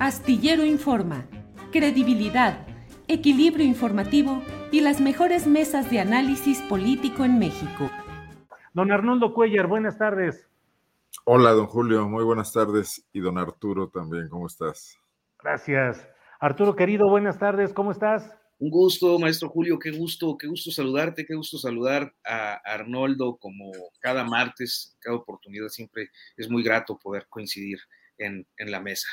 Astillero Informa, credibilidad, equilibrio informativo y las mejores mesas de análisis político en México. Don Arnoldo Cuellar, buenas tardes. Hola, don Julio, muy buenas tardes. Y don Arturo también, ¿cómo estás? Gracias. Arturo querido, buenas tardes, ¿cómo estás? Un gusto, maestro Julio, qué gusto, qué gusto saludarte, qué gusto saludar a Arnoldo como cada martes, cada oportunidad, siempre es muy grato poder coincidir en, en la mesa.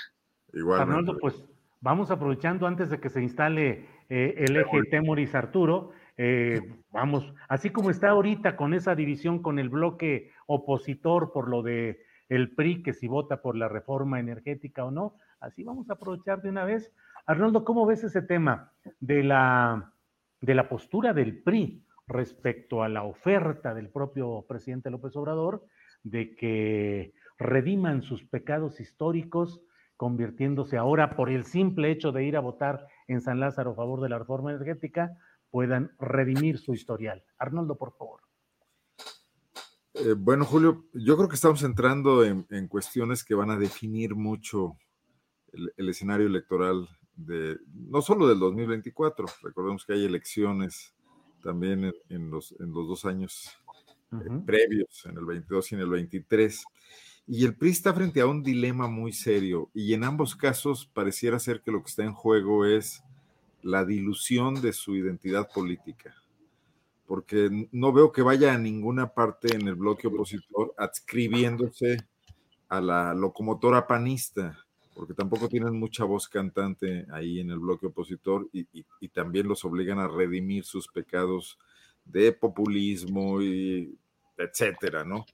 Arnoldo, pues vamos aprovechando antes de que se instale eh, el eje Temoris Arturo, eh, vamos, así como está ahorita con esa división con el bloque opositor por lo de el PRI, que si vota por la reforma energética o no, así vamos a aprovechar de una vez. Arnoldo, ¿cómo ves ese tema de la, de la postura del PRI respecto a la oferta del propio presidente López Obrador de que rediman sus pecados históricos, convirtiéndose ahora por el simple hecho de ir a votar en San Lázaro a favor de la reforma energética, puedan redimir su historial? Arnoldo, por favor. Eh, bueno, Julio, yo creo que estamos entrando en, en cuestiones que van a definir mucho el, el, escenario electoral de no solo del 2024, recordemos que hay elecciones también en, en los, en los dos años uh -huh. eh, previos, en el 22 y en el 23. Y el PRI está frente a un dilema muy serio y en ambos casos pareciera ser que lo que está en juego es la dilución de su identidad política porque no veo que vaya a ninguna parte en el bloque opositor adscribiéndose a la locomotora panista, porque tampoco tienen mucha voz cantante ahí en el bloque opositor y, también los obligan a redimir sus pecados de populismo y etcétera, ¿no?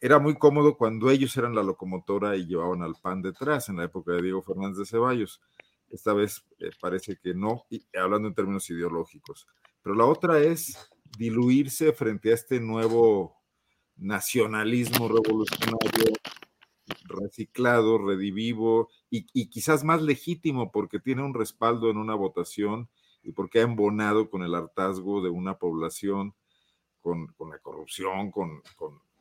Era muy cómodo cuando ellos eran la locomotora y llevaban al PAN detrás en la época de Diego Fernández de Ceballos. Esta vez eh, parece que no, hablando en términos ideológicos. Pero la otra es diluirse frente a este nuevo nacionalismo revolucionario reciclado, redivivo y, quizás más legítimo porque tiene un respaldo en una votación y porque ha embonado con el hartazgo de una población, con, con la corrupción, con,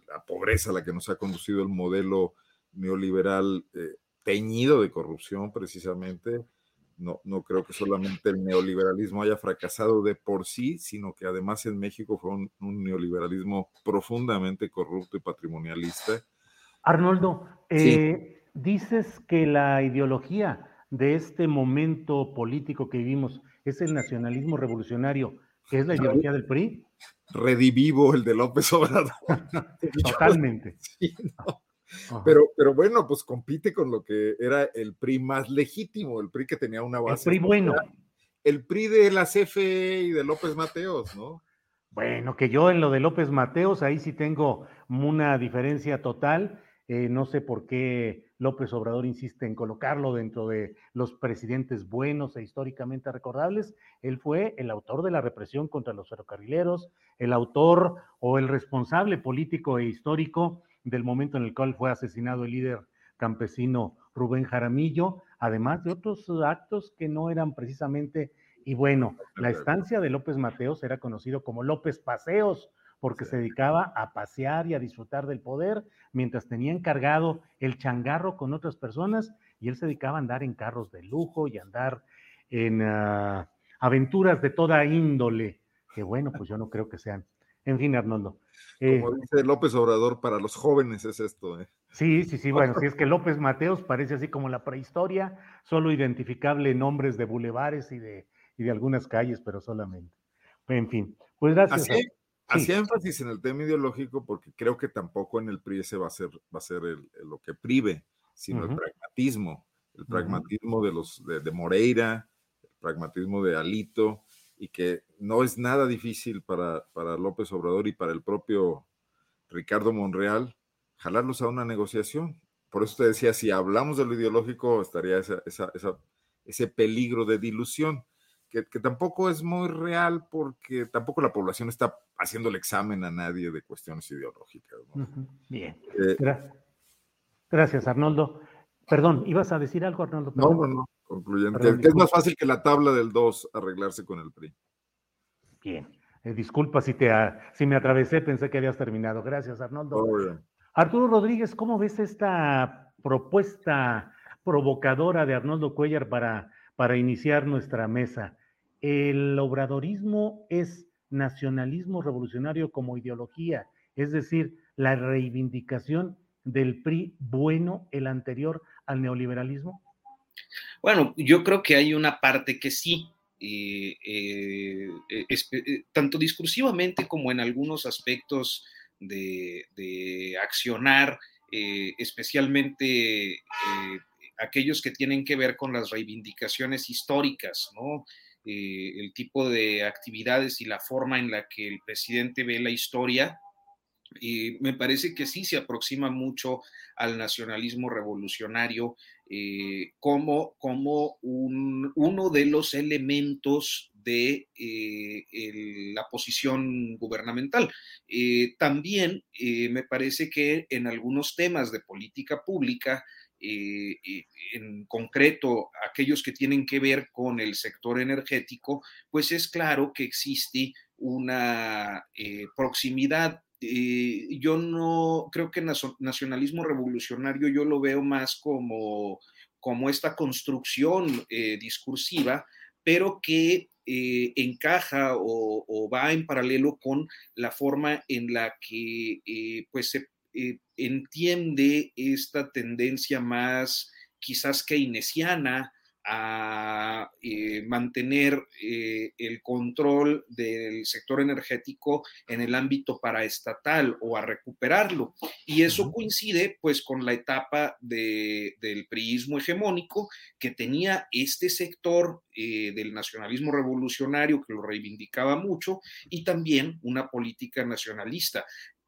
la pobreza a la que nos ha conducido el modelo neoliberal eh, teñido de corrupción precisamente, no, no creo que solamente el neoliberalismo haya fracasado de por sí, sino que además en México fue un, un neoliberalismo profundamente corrupto y patrimonialista. Arnoldo, eh, sí. dices que la ideología de este momento político que vivimos es el nacionalismo revolucionario, que es la ideología del PRI. Redivivo el de López Obrador. Totalmente. Sí, no. Pero, pero bueno, pues compite con lo que era el PRI más legítimo, el PRI que tenía una base. El PRI bueno. El PRI de la CFE y de López Mateos, ¿no? Bueno, que yo en lo de López Mateos, ahí sí tengo una diferencia total. Eh, no sé por qué López Obrador insiste en colocarlo dentro de los presidentes buenos e históricamente recordables. Él fue el autor de la represión contra los ferrocarrileros, el autor o el responsable político e histórico del momento en el cual fue asesinado el líder campesino Rubén Jaramillo, además de otros actos que no eran precisamente, y bueno, la estancia de López Mateos era conocido como López Paseos, porque se dedicaba a pasear y a disfrutar del poder, mientras tenía encargado el changarro con otras personas, y él se dedicaba a andar en carros de lujo y andar en uh, aventuras de toda índole, que bueno, pues yo no creo que sean. En fin, Arnoldo. Eh, Como dice López Obrador, para los jóvenes es esto. ¿eh? Sí, sí, sí, bueno, si es que López Mateos parece así como la prehistoria, solo identificable en nombres de bulevares y de, y de algunas calles, pero solamente. En fin, pues gracias. Así, Hacía énfasis en el tema ideológico porque creo que tampoco en el PRI ese va a ser, va a ser el, el, lo que prive, sino uh -huh. el pragmatismo, el pragmatismo uh -huh. de los de, de, Moreira, el pragmatismo de Alito, y que no es nada difícil para, para López Obrador y para el propio Ricardo Monreal jalarlos a una negociación. Por eso te decía, si hablamos de lo ideológico, estaría esa, esa, esa, ese peligro de dilución que, que, tampoco es muy real porque tampoco la población está haciendo el examen a nadie de cuestiones ideológicas. ¿no? Uh -huh. Bien. Eh, Gracias. Gracias, Arnoldo. Perdón, ¿ibas a decir algo, Arnoldo? No, no, no, concluyente. Perdón, que es más fácil que la tabla del 2 arreglarse con el PRI. Bien. Eh, disculpa si, te, si me atravesé, pensé que habías terminado. Gracias, Arnoldo. Oh, bien. Arturo Rodríguez, ¿cómo ves esta propuesta provocadora de Arnoldo Cuellar para para iniciar nuestra mesa. El obradorismo es nacionalismo revolucionario como ideología, es decir, la reivindicación del PRI bueno, el anterior al neoliberalismo. Bueno, yo creo que hay una parte que sí, eh, eh, eh, tanto discursivamente como en algunos aspectos de, de accionar, especialmente aquellos que tienen que ver con las reivindicaciones históricas, ¿no? Eh, el tipo de actividades y la forma en la que el presidente ve la historia, eh, me parece que sí se aproxima mucho al nacionalismo revolucionario eh, como, como un, uno de los elementos de eh, la posición gubernamental. También me parece que en algunos temas de política pública, eh, en concreto aquellos que tienen que ver con el sector energético, pues es claro que existe una eh, proximidad. Eh, yo no creo que nacionalismo revolucionario yo lo veo más como, como esta construcción discursiva, pero que encaja o, o, va en paralelo con la forma en la que eh, pues se eh, entiende esta tendencia más quizás keynesiana a eh, mantener eh, el control del sector energético en el ámbito paraestatal o a recuperarlo. Y eso coincide pues con la etapa de, del priismo hegemónico que tenía este sector eh, del nacionalismo revolucionario que lo reivindicaba mucho y también una política nacionalista.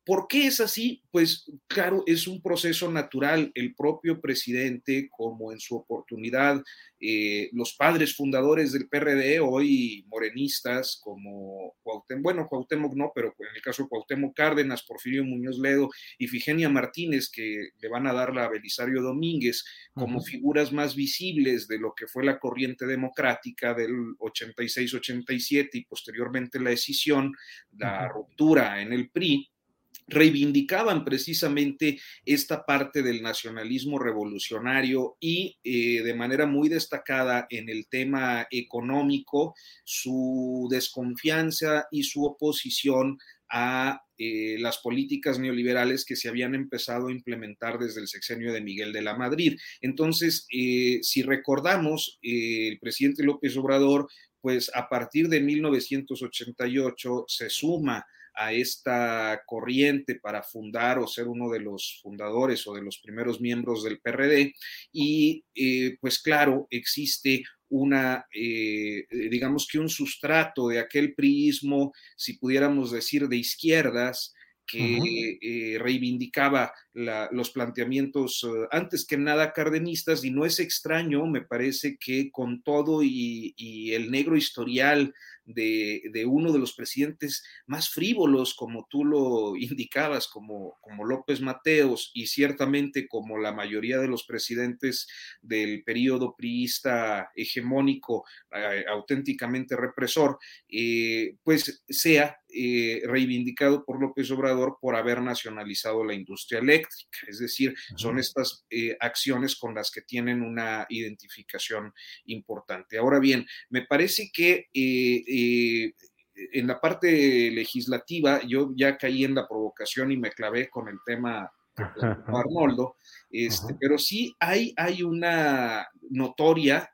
¿Por qué es así? Pues claro, es un proceso natural. El propio presidente, como en su oportunidad, eh, los padres fundadores del PRD, hoy morenistas, como Cuauhtémoc, bueno, Cuauhtémoc no, pero en el caso de Cuauhtémoc Cárdenas, Porfirio Muñoz Ledo y Figenia Martínez, que le van a dar la Belisario Domínguez, como uh -huh. figuras más visibles de lo que fue la corriente democrática del 86-87 y posteriormente la decisión, la uh -huh. ruptura en el PRI reivindicaban precisamente esta parte del nacionalismo revolucionario y eh, de manera muy destacada en el tema económico su desconfianza y su oposición a eh, las políticas neoliberales que se habían empezado a implementar desde el sexenio de Miguel de la Madrid. Entonces, eh, si recordamos, el presidente López Obrador, pues a partir de 1988 se suma a esta corriente para fundar o ser uno de los fundadores o de los primeros miembros del PRD. Y eh, pues claro, existe una, eh, digamos que un sustrato de aquel priismo, si pudiéramos decir, de izquierdas, que eh, reivindicaba los planteamientos uh, antes que nada cardenistas y no es extraño, me parece que con todo y, el negro historial de, uno de los presidentes más frívolos, como tú lo indicabas, como, como López Mateos, y ciertamente como la mayoría de los presidentes del periodo priista hegemónico, eh, auténticamente represor, eh, pues sea eh, reivindicado por López Obrador por haber nacionalizado la industria eléctrica. Es decir, son estas eh, acciones con las que tienen una identificación importante. Ahora bien, me parece que eh, en la parte legislativa yo ya caí en la provocación y me clavé con el tema Arnoldo, este, pero sí hay, hay una notoria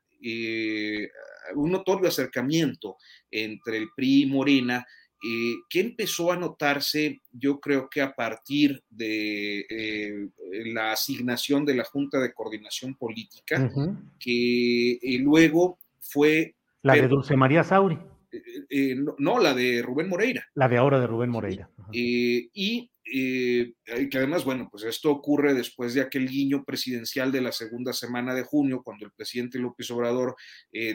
un notorio acercamiento entre el PRI y Morena, eh, que empezó a notarse, yo creo que a partir de eh, la asignación de la Junta de Coordinación Política, que eh, luego fue... La de Dulce María Sauri. No, la de Rubén Moreira. La de ahora de Rubén Moreira. y que además, bueno, pues esto ocurre después de aquel guiño presidencial de la segunda semana de junio, cuando el presidente López Obrador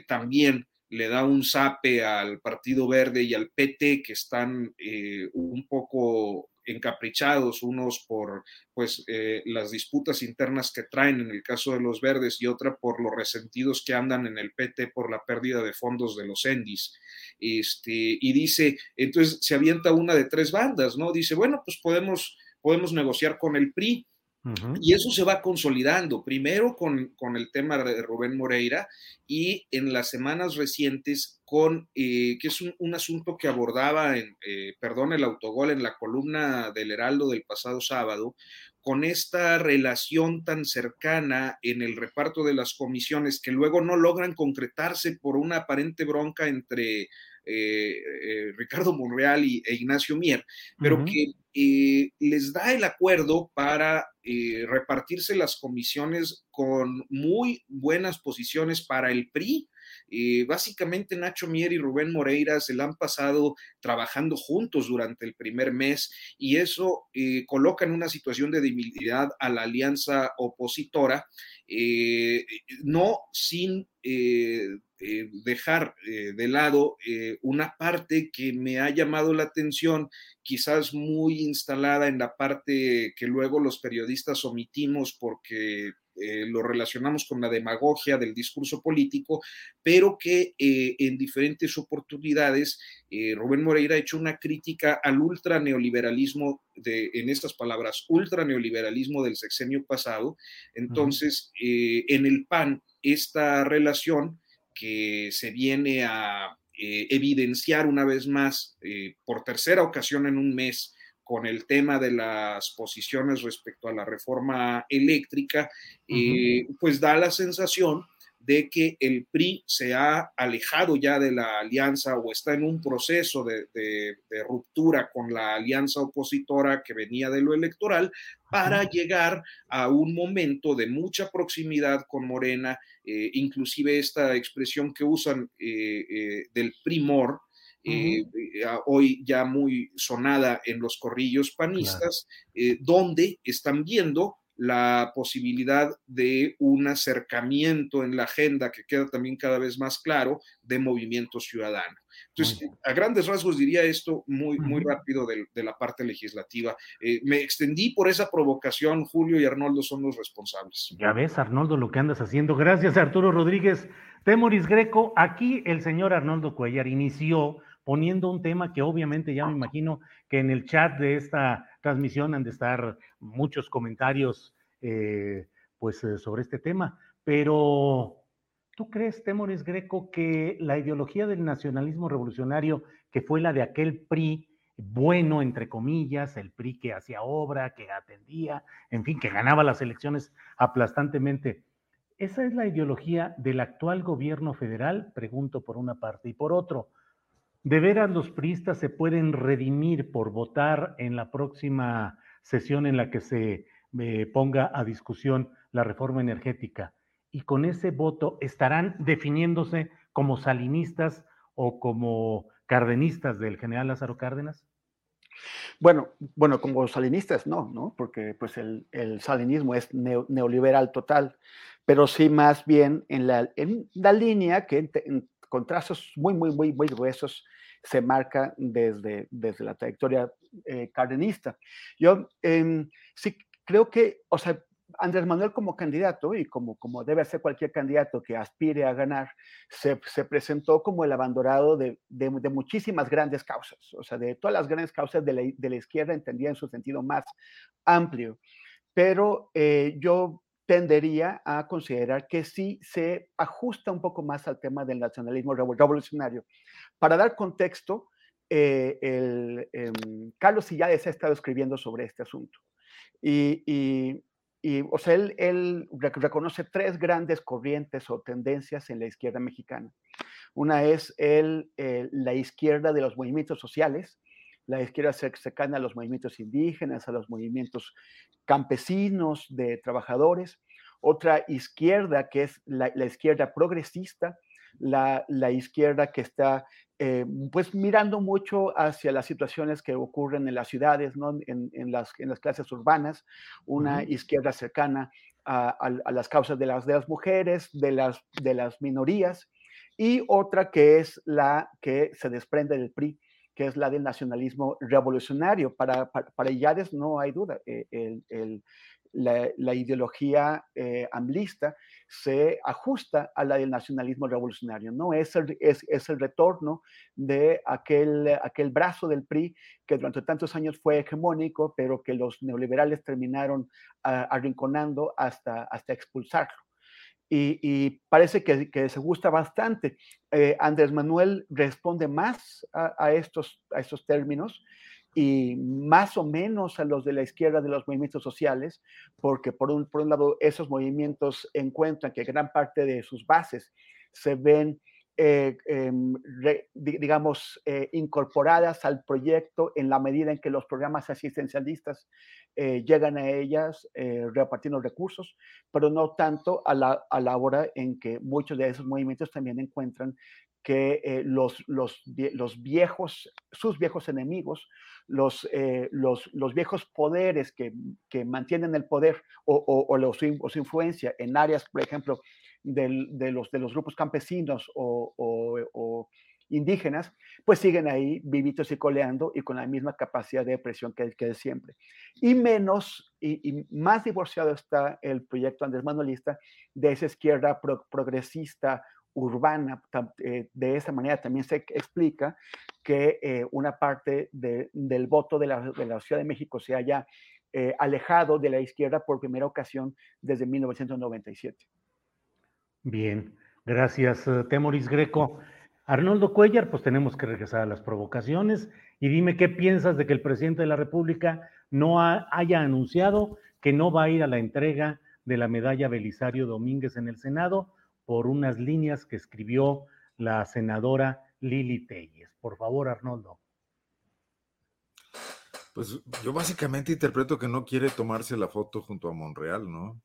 también le da un zape al Partido Verde y al PT, que están eh, un poco encaprichados, unos por pues eh, las disputas internas que traen en el caso de los verdes y otra por los resentidos que andan en el PT por la pérdida de fondos de los Endis. Este, y dice, entonces se avienta una de tres bandas, ¿no? Dice, bueno, pues podemos, podemos negociar con el PRI y eso se va consolidando, primero con, el tema de Rubén Moreira y en las semanas recientes con, eh, que es un, asunto que abordaba, en, eh, perdón, el autogol en la columna del Heraldo del pasado sábado, con esta relación tan cercana en el reparto de las comisiones que luego no logran concretarse por una aparente bronca entre eh, Ricardo Monreal y, e Ignacio Mier, pero que les da el acuerdo para eh, repartirse las comisiones con muy buenas posiciones para el PRI. Eh, básicamente Nacho Mier y Rubén Moreira se la han pasado trabajando juntos durante el primer mes y eso eh, coloca en una situación de debilidad a la alianza opositora, no sin dejar de lado una parte que me ha llamado la atención, quizás muy instalada en la parte que luego los periodistas omitimos porque eh, lo relacionamos con la demagogia del discurso político, pero que eh, en diferentes oportunidades eh, Rubén Moreira ha hecho una crítica al ultraneoliberalismo, de, en estas palabras, ultraneoliberalismo del sexenio pasado. Entonces, en el PAN, esta relación que se viene a evidenciar una vez más por tercera ocasión en un mes con el tema de las posiciones respecto a la reforma eléctrica, eh, pues da la sensación de que el PRI se ha alejado ya de la alianza o está en un proceso de, ruptura con la alianza opositora que venía de lo electoral para llegar a un momento de mucha proximidad con Morena, eh, inclusive esta expresión que usan eh, del primor, eh, hoy ya muy sonada en los corrillos panistas, eh, donde están viendo la posibilidad de un acercamiento en la agenda que queda también cada vez más claro de movimiento ciudadano. Entonces, a grandes rasgos diría esto muy, muy rápido de, la parte legislativa. Eh, me extendí por esa provocación, Julio y Arnoldo son los responsables. Ya ves, Arnoldo, lo que andas haciendo. Gracias, Arturo Rodríguez. Temoris Greco, aquí el señor Arnoldo Cuellar inició poniendo un tema que obviamente ya me imagino que en el chat de esta transmisión han de estar muchos comentarios eh, pues eh, sobre este tema, pero ¿tú crees, Temores Greco, que la ideología del nacionalismo revolucionario, que fue la de aquel PRI, bueno, entre comillas, el PRI que hacía obra, que atendía, en fin, que ganaba las elecciones aplastantemente. ¿Esa es la ideología del actual gobierno federal? Pregunto por una parte. Y por otro, ¿De veras los priistas se pueden redimir por votar en la próxima sesión en la que se eh, ponga a discusión la reforma energética? Y con ese voto estarán definiéndose como salinistas o como cardenistas del general Lázaro Cárdenas? Bueno, bueno, como salinistas no, ¿no? Porque pues el, salinismo es neoliberal total, pero sí más bien en la, en la línea que con trazos muy, muy, muy, muy gruesos, se marca desde, desde la trayectoria eh, cardenista. Yo em, sí creo que, o sea, Andrés Manuel como candidato y como, como debe ser cualquier candidato que aspire a ganar, se, se presentó como el abandonado de, de, de, muchísimas grandes causas, o sea, de todas las grandes causas de la, de la izquierda entendida en su sentido más amplio. Pero eh, yo tendería a considerar que sí se ajusta un poco más al tema del nacionalismo revolucionario. Para dar contexto, eh, el, eh, Carlos Sillades ha estado escribiendo sobre este asunto. Y, y, y o sea, él, reconoce tres grandes corrientes o tendencias en la izquierda mexicana. Una es eh, la izquierda de los movimientos sociales, la izquierda cercana a los movimientos indígenas, a los movimientos campesinos, de trabajadores. Otra izquierda que es la izquierda progresista, la, la, izquierda que está eh, pues mirando mucho hacia las situaciones que ocurren en las ciudades, ¿no? en, en, las, en las, clases urbanas, una uh -huh. izquierda cercana a, a, a, las causas de las, de las mujeres, de las, de las minorías, y otra que es la que se desprende del PRI, que es la del nacionalismo revolucionario. Para, para, para Illares no hay duda, eh, el, el, la, ideología eh, amlista se ajusta a la del nacionalismo revolucionario, ¿no? Es el, es, es el retorno de aquel, aquel brazo del PRI que durante tantos años fue hegemónico, pero que los neoliberales terminaron uh, arrinconando hasta, hasta expulsarlo. Y, parece que, que, se gusta bastante. Eh, Andrés Manuel responde más a, estos, a estos términos y más o menos a los de la izquierda de los movimientos sociales, porque por un, por un lado esos movimientos encuentran que gran parte de sus bases se ven eh, eh, re, digamos, eh, incorporadas al proyecto en la medida en que los programas asistencialistas eh, llegan a ellas eh, repartiendo recursos, pero no tanto a la, a la hora en que muchos de esos movimientos también encuentran que eh, los, los, los, viejos, sus viejos enemigos, los, eh, los, los viejos poderes que, que, mantienen el poder o, o, o, los, o, su influencia en áreas, por ejemplo, del, de, los, de los grupos campesinos o, indígenas, pues siguen ahí vivitos y coleando y con la misma capacidad de presión que, que siempre. Y menos y, más divorciado está el proyecto Andrés Manuelista de esa izquierda pro, progresista urbana. Eh, de esa manera también se explica que eh, una parte de, del voto de la, de la, Ciudad de México se haya eh, alejado de la izquierda por primera ocasión desde 1997. Bien, gracias, Temoris Greco. Arnoldo Cuellar, pues tenemos que regresar a las provocaciones y dime qué piensas de que el presidente de la República no ha, haya anunciado que no va a ir a la entrega de la medalla Belisario Domínguez en el Senado por unas líneas que escribió la senadora Lili Telles. Por favor, Arnoldo. Pues yo básicamente interpreto que no quiere tomarse la foto junto a Monreal, ¿no?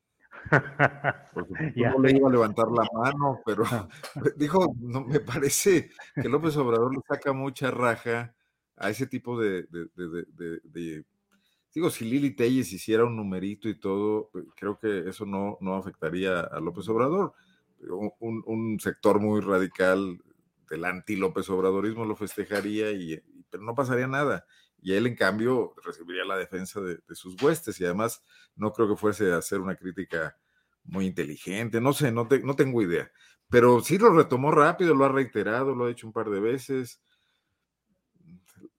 Porque no le iba a levantar la mano, pero dijo, no, me parece que López Obrador le saca mucha raja a ese tipo de, de, de, de digo, si Lili Telles hiciera un numerito y todo, creo que eso no, no afectaría a López Obrador un, un, sector muy radical del anti-López Obradorismo lo festejaría, y, pero no pasaría nada. Y él, en cambio, recibiría la defensa de, sus huestes y además no creo que fuese a hacer una crítica muy inteligente, no sé, no, te, no tengo idea. Pero sí lo retomó rápido, lo ha reiterado, lo ha dicho un par de veces.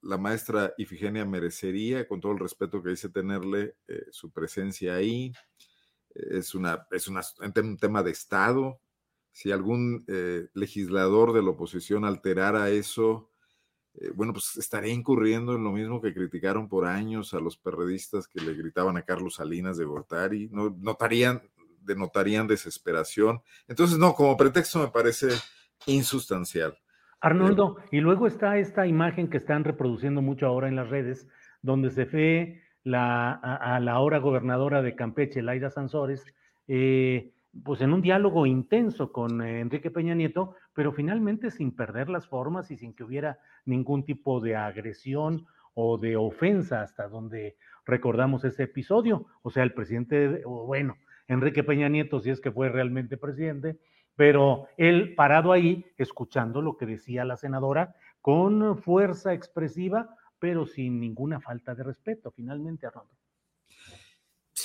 La maestra Ifigenia merecería, con todo el respeto que dice tenerle, eh, su presencia ahí. Es, una, es un tema de Estado, si algún eh, legislador de la oposición alterara eso, eh, bueno, pues estaría incurriendo en lo mismo que criticaron por años a los perredistas que le gritaban a Carlos Salinas de Gortari, no, notarían, denotarían desesperación. Entonces, no, como pretexto me parece insustancial. Arnoldo, y luego está esta imagen que están reproduciendo mucho ahora en las redes, donde se ve la, a, a la ahora gobernadora de Campeche, Laida Sansores, eh, pues en un diálogo intenso con eh, Enrique Peña Nieto, pero finalmente sin perder las formas y sin que hubiera ningún tipo de agresión o de ofensa hasta donde recordamos ese episodio. O sea, el presidente, bueno, Enrique Peña Nieto, si es que fue realmente presidente, pero él parado ahí, escuchando lo que decía la senadora, con fuerza expresiva, pero sin ninguna falta de respeto, finalmente, Arnoldo.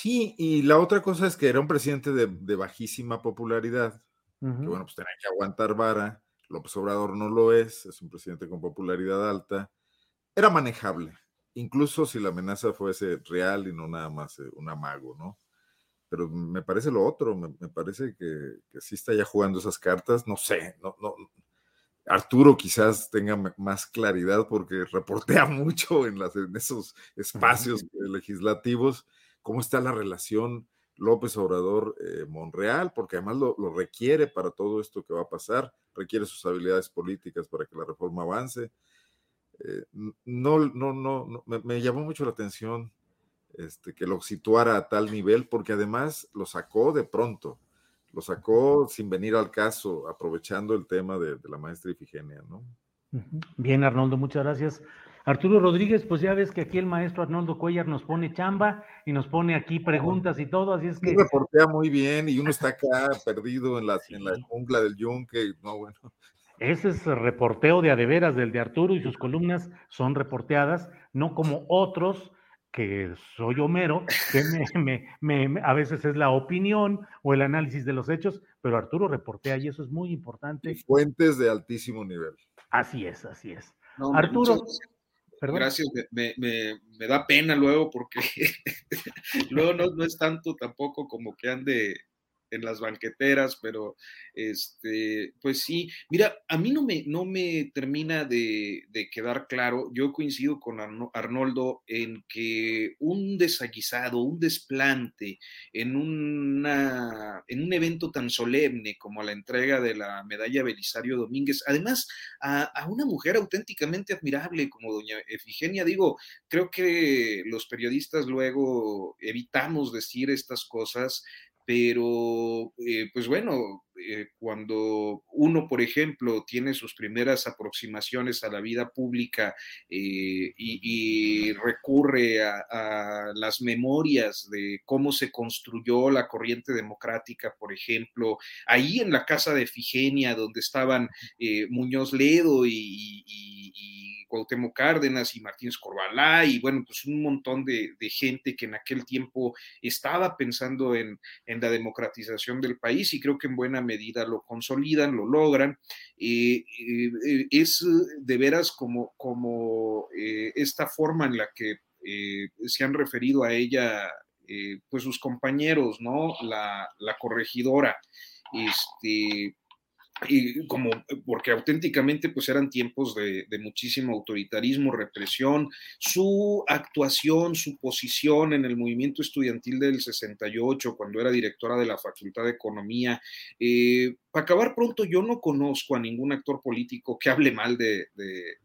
Sí, y la otra cosa es que era un presidente de, bajísima popularidad, que bueno, pues tenía que aguantar vara. López Obrador no lo es, es un presidente con popularidad alta. Era manejable, incluso si la amenaza fuese real y no nada más eh, un amago, ¿no? Pero me parece lo otro, me, parece que, que, sí está ya jugando esas cartas, no sé, no, no, Arturo quizás tenga más claridad porque reportea mucho en, las, en esos espacios legislativos cómo está la relación López Obrador-Monreal, eh, porque además lo, requiere para todo esto que va a pasar, requiere sus habilidades políticas para que la reforma avance. Eh, no, no, no, me, llamó mucho la atención este, que lo situara a tal nivel, porque además lo sacó de pronto lo sacó sin venir al caso, aprovechando el tema de, la maestra Ifigenia, ¿no? Bien, Arnoldo, muchas gracias. Arturo Rodríguez, pues ya ves que aquí el maestro Arnoldo Cuellar nos pone chamba y nos pone aquí preguntas y todo, así es que. reportea muy bien y uno está acá perdido en la, en la jungla del yunque, no, bueno. Ese es reporteo de adeveras del de Arturo y sus columnas son reporteadas, no como otros que soy Homero, que me, a veces es la opinión o el análisis de los hechos, pero Arturo reportea y eso es muy importante. fuentes de altísimo nivel. Así es, así es. Arturo. Gracias, me, da pena luego porque luego no, no, es tanto tampoco como que ande en las banqueteras, pero este, pues sí, mira, a mí no me, no me termina de, quedar claro, yo coincido con Arnoldo en que un desaguisado, un desplante en, una, en un evento tan solemne como la entrega de la medalla Belisario Domínguez, además a, a una mujer auténticamente admirable como doña Efigenia, digo, creo que los periodistas luego evitamos decir estas cosas, pero eh, pues bueno, eh, cuando uno, por ejemplo, tiene sus primeras aproximaciones a la vida pública eh, y, recurre a, las memorias de cómo se construyó la corriente democrática, por ejemplo, ahí en la casa de Figenia, donde estaban Muñoz Ledo y Cuauhtémoc Cárdenas y Martínez Corbalá y bueno, pues un montón de, gente que en aquel tiempo estaba pensando en, la democratización del país y creo que en buena medida lo consolidan, lo logran. Eh, eh, es de veras como, como eh, esta forma en la que se han referido a ella pues sus compañeros, ¿no? La, la corregidora. Este, y como porque auténticamente pues eran tiempos de, muchísimo autoritarismo, represión, su actuación, su posición en el movimiento estudiantil del 68, cuando era directora de la Facultad de Economía. Eh, para acabar pronto, yo no conozco a ningún actor político que hable mal de,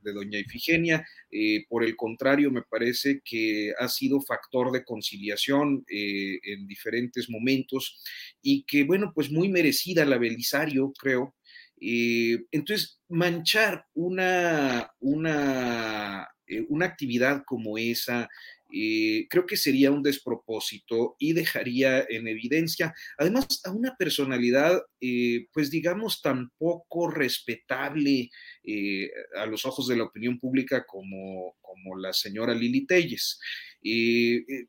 doña Ifigenia, eh, por el contrario, me parece que ha sido factor de conciliación eh, en diferentes momentos y que, bueno, pues muy merecida la Belisario, creo. Eh, entonces, manchar una, una, eh, una actividad como esa, eh, creo que sería un despropósito y dejaría en evidencia, además, a una personalidad, pues digamos, tan poco respetable a los ojos de la opinión pública como, como la señora Lili Telles.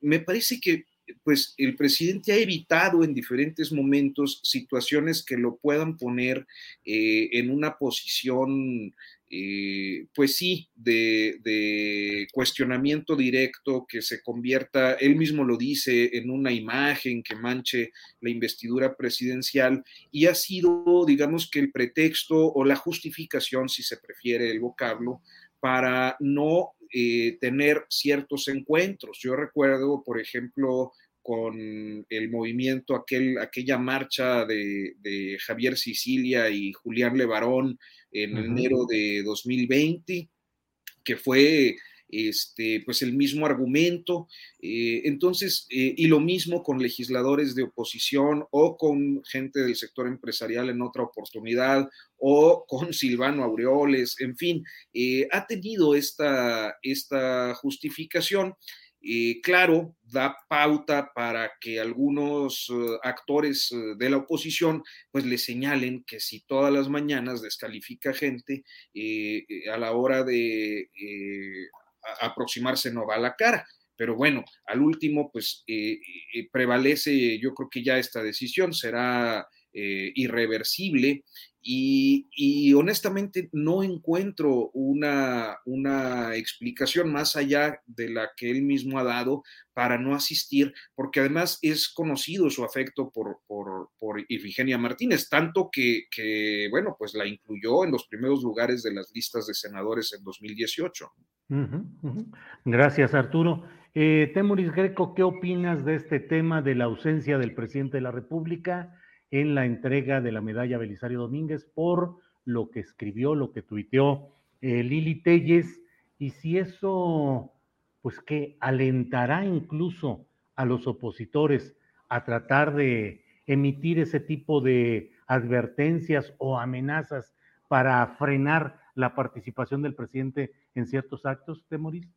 me parece que pues el presidente ha evitado en diferentes momentos situaciones que lo puedan poner eh, en una posición, eh, pues sí, de, cuestionamiento directo, que se convierta, él mismo lo dice, en una imagen que manche la investidura presidencial y ha sido, digamos que el pretexto o la justificación, si se prefiere el vocablo, para no eh, tener ciertos encuentros. Yo recuerdo, por ejemplo, con el movimiento, aquel, aquella marcha de, Javier Sicilia y Julián Levarón en enero de 2020, que fue este, pues el mismo argumento. Eh, entonces, eh, y lo mismo con legisladores de oposición o con gente del sector empresarial en otra oportunidad o con Silvano Aureoles, en fin, eh, ha tenido esta, esta justificación. claro, da pauta para que algunos actores de la oposición pues le señalen que si todas las mañanas descalifica gente a la hora de aproximarse no va a la cara. pero bueno, al último, pues eh, eh, prevalece, yo creo que ya esta decisión será eh, irreversible y, honestamente no encuentro una, una, explicación más allá de la que él mismo ha dado para no asistir, porque además es conocido su afecto por, por, por Ifigenia Martínez, tanto que, que, bueno, pues la incluyó en los primeros lugares de las listas de senadores en 2018. Gracias, Arturo. Eh, Temuris Greco, ¿qué opinas de este tema de la ausencia del presidente de la República? en la entrega de la medalla Belisario Domínguez por lo que escribió, lo que tuiteó eh, Lili Telles, y si eso, pues que alentará incluso a los opositores a tratar de emitir ese tipo de advertencias o amenazas para frenar la participación del presidente en ciertos actos, Temoris?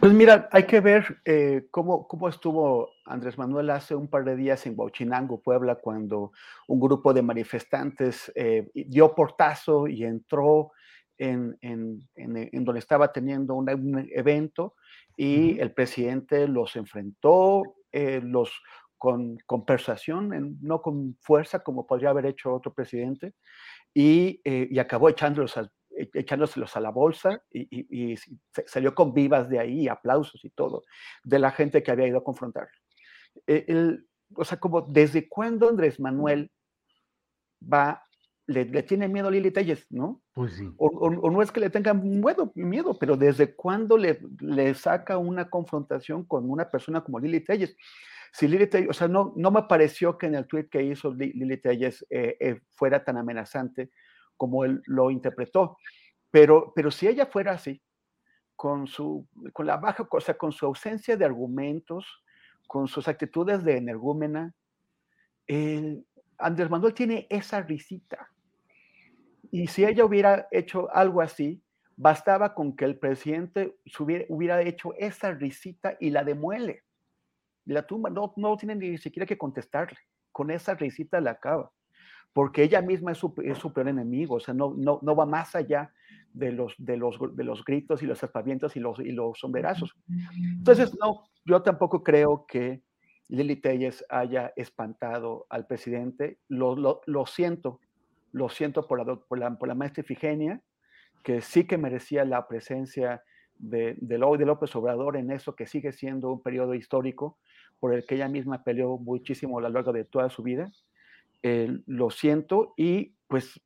Pues mira, hay que ver eh, cómo, cómo, estuvo Andrés Manuel hace un par de días en Huachinango, Puebla, cuando un grupo de manifestantes eh, dio portazo y entró en, en, en, donde estaba teniendo un, evento y el presidente los enfrentó, eh, los con conversación, no con fuerza como podría haber hecho otro presidente, y, y acabó echándolos al echándoselos a la bolsa y, salió con vivas de ahí, aplausos y todo, de la gente que había ido a confrontar. E, o sea, como desde cuándo Andrés Manuel va, le, tiene miedo a Lili Telles, ¿no? Pues sí. O, no es que le tenga miedo, miedo pero desde cuándo le, le saca una confrontación con una persona como Lili Telles. Si Lili Telles, o sea, no, no me pareció que en el tweet que hizo Lili Telles eh, eh, fuera tan amenazante como él lo interpretó. Pero, pero si ella fuera así, con, su, con la baja, o sea, con su ausencia de argumentos, con sus actitudes de energúmena, Andrés Manuel tiene esa risita. Y si ella hubiera hecho algo así, bastaba con que el presidente hubiera, hubiera hecho esa risita y la demuele. La tumba no, no tiene ni siquiera que contestarle. Con esa risita la acaba porque ella misma es su, peor enemigo, o sea, no, no, no va más allá de los, de, los, de los gritos y los aspavientos y los, y los sombrerazos. Entonces, no, yo tampoco creo que Lili Telles haya espantado al presidente, lo, lo, lo siento, lo siento por la, por la, por la maestra Ifigenia, que sí que merecía la presencia de, de, de López Obrador en eso que sigue siendo un periodo histórico por el que ella misma peleó muchísimo a lo largo de toda su vida eh, lo siento y pues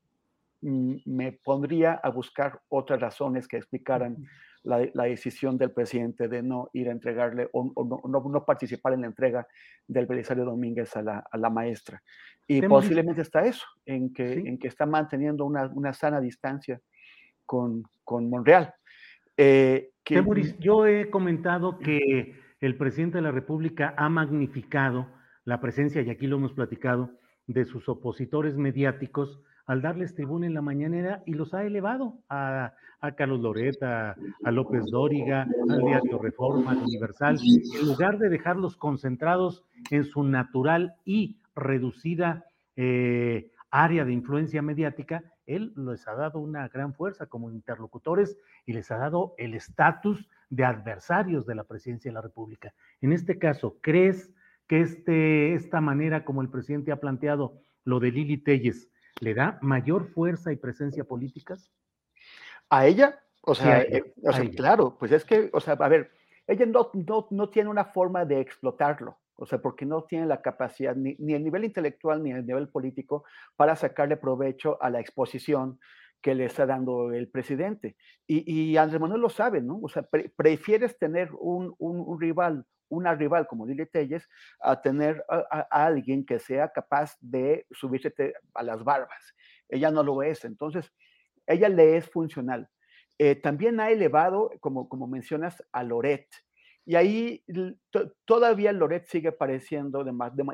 me pondría a buscar otras razones que explicaran la, decisión del presidente de no ir a entregarle o, no, participar en la entrega del Belisario Domínguez a la, maestra. Y posiblemente está eso, en que, en que está manteniendo una, sana distancia con, con Monreal. Eh, yo he comentado que el presidente de la República ha magnificado la presencia, y aquí lo hemos platicado, de sus opositores mediáticos al darles tribuna en la mañanera y los ha elevado a, Carlos Loreta, a, López Dóriga, al Diario Reforma, al Universal, en lugar de dejarlos concentrados en su natural y reducida eh, área de influencia mediática, él les ha dado una gran fuerza como interlocutores y les ha dado el estatus de adversarios de la presidencia de la República. En este caso, ¿crees que este, esta manera como el presidente ha planteado lo de Lili Telles le da mayor fuerza y presencia políticas? A ella, o sea, eh, claro, pues es que, o sea, a ver, ella no, no, tiene una forma de explotarlo, o sea, porque no tiene la capacidad, ni, ni el nivel intelectual ni el nivel político, para sacarle provecho a la exposición que le está dando el presidente. Y, y Andrés Manuel lo sabe, ¿no? O sea, prefieres tener un, un, un, rival una rival como Lili Telles a tener a, alguien que sea capaz de subirse a las barbas. Ella no lo es, entonces ella le es funcional. Eh, también ha elevado, como, como mencionas, a Loret. Y ahí todavía Loret sigue pareciendo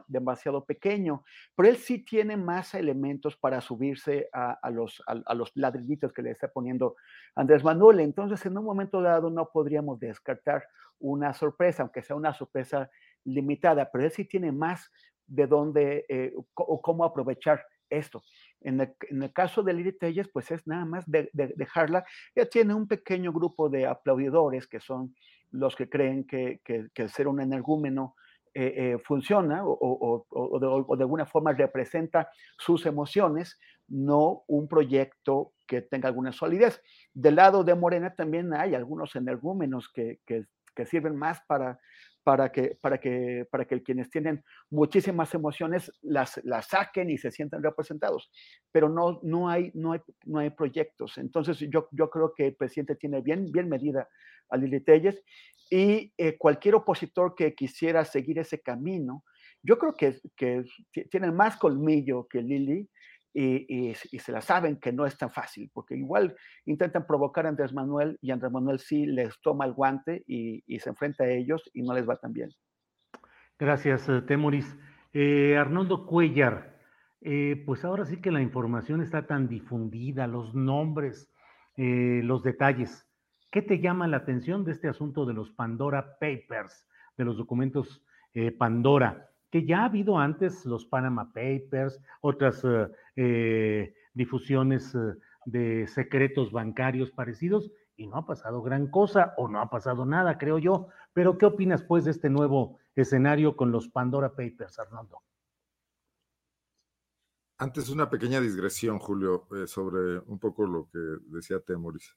demasiado pequeño, pero él sí tiene más elementos para subirse a, los, a, ladrillitos que le está poniendo Andrés Manuel. Entonces, en un momento dado no podríamos descartar una sorpresa, aunque sea una sorpresa limitada, pero él sí tiene más de dónde eh, o cómo aprovechar esto. En el, caso de Lili Telles, pues es nada más de, dejarla. Ella tiene un pequeño grupo de aplaudidores que son los que creen que, que, que ser un energúmeno eh, eh, funciona o, o, de, alguna forma representa sus emociones, no un proyecto que tenga alguna solidez. Del lado de Morena también hay algunos energúmenos que, que, que sirven más para para que, para que, para que quienes tienen muchísimas emociones las, las saquen y se sientan representados. Pero no, no, hay, no, hay, no hay proyectos. Entonces yo, yo creo que el presidente tiene bien, bien medida a Lili Telles y eh, cualquier opositor que quisiera seguir ese camino, yo creo que, que tienen más colmillo que Lili y, se la saben que no es tan fácil, porque igual intentan provocar a Andrés Manuel y Andrés Manuel sí les toma el guante y, se enfrenta a ellos y no les va tan bien. Gracias, eh, Temoris. Eh, Arnoldo Cuellar, eh, pues ahora sí que la información está tan difundida, los nombres, los detalles. ¿Qué te llama la atención de este asunto de los Pandora Papers, de los documentos Pandora? Que ya ha habido antes los Panama Papers, otras eh, eh, difusiones eh, de secretos bancarios parecidos, y no ha pasado gran cosa o no ha pasado nada, creo yo. Pero, ¿qué opinas, pues, de este nuevo escenario con los Pandora Papers, Arnoldo? Antes una pequeña digresión, Julio, sobre un poco lo que decía Temoris.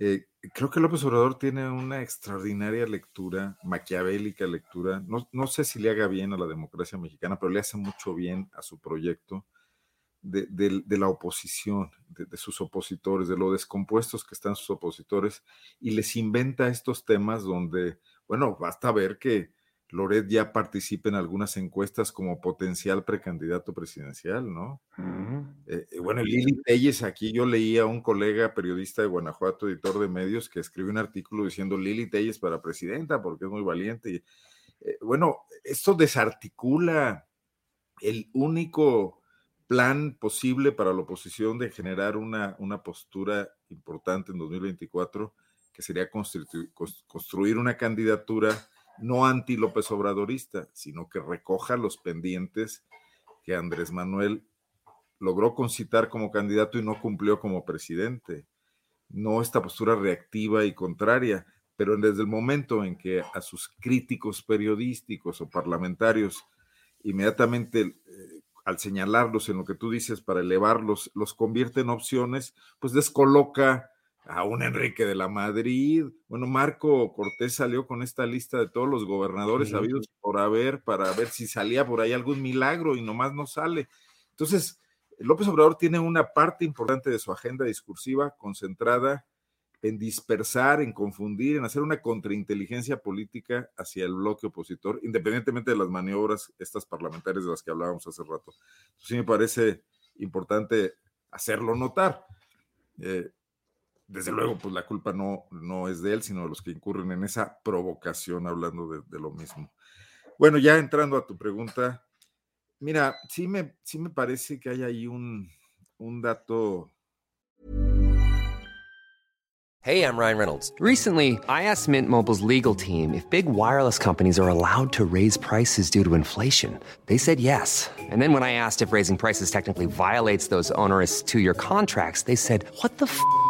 Eh, creo que López Obrador tiene una extraordinaria lectura, maquiavélica lectura. No, sé si le haga bien a la democracia mexicana, pero le hace mucho bien a su proyecto de, la oposición, de, sus opositores, de lo descompuestos que están sus opositores, y les inventa estos temas donde, bueno, basta ver que Loret ya participa en algunas encuestas como potencial precandidato presidencial, ¿no? Eh, eh, bueno, Lili Telles, aquí yo leía a un colega periodista de Guanajuato, editor de medios, que escribió un artículo diciendo Lili Telles para presidenta porque es muy valiente. Y, eh, bueno, esto desarticula el único plan posible para la oposición de generar una, una postura importante en 2024, que sería construir una candidatura no anti López Obradorista, sino que recoja los pendientes que Andrés Manuel logró concitar como candidato y no cumplió como presidente. No esta postura reactiva y contraria, pero desde el momento en que a sus críticos periodísticos o parlamentarios, inmediatamente eh, al señalarlos en lo que tú dices para elevarlos, los convierte en opciones, pues descoloca a un Enrique de la Madrid. Bueno, Marco Cortés salió con esta lista de todos los gobernadores habidos por haber para ver si salía por ahí algún milagro y nomás no sale. Entonces, López Obrador tiene una parte importante de su agenda discursiva concentrada en dispersar, en confundir, en hacer una contrainteligencia política hacia el bloque opositor, independientemente de las maniobras estas parlamentarias de las que hablábamos hace rato. sí me parece importante hacerlo notar. Eh, desde luego, pues la culpa no, no es de él, sino de los que incurren en esa provocación hablando de, lo mismo. Bueno, ya entrando a tu pregunta, mira, sí me, sí me parece que hay ahí un, un dato. Hey, I'm Ryan Reynolds. Recently, I asked Mint Mobile's legal team if big wireless companies are allowed to raise prices due to inflation. They said yes. And then when I asked if raising prices technically violates those onerous two-year contracts, they said, "What the f***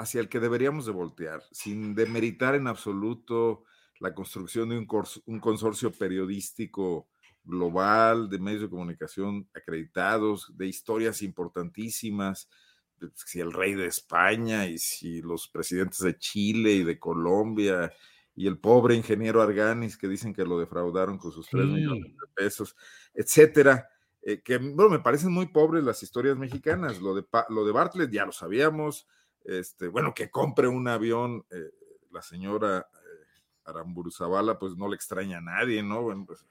Hacia el que deberíamos de voltear, sin demeritar en absoluto la construcción de un, consorcio periodístico global, de medios de comunicación acreditados, de historias importantísimas, si el rey de España y si los presidentes de Chile y de Colombia y el pobre ingeniero Arganis que dicen que lo defraudaron con sus tres millones de pesos, etcétera. Eh, que bueno, me parecen muy pobres las historias mexicanas. Lo de, lo de Bartlett ya lo sabíamos. Este, bueno, que compre un avión eh, la señora eh, pues no le extraña a nadie, ¿no? Bueno, pues,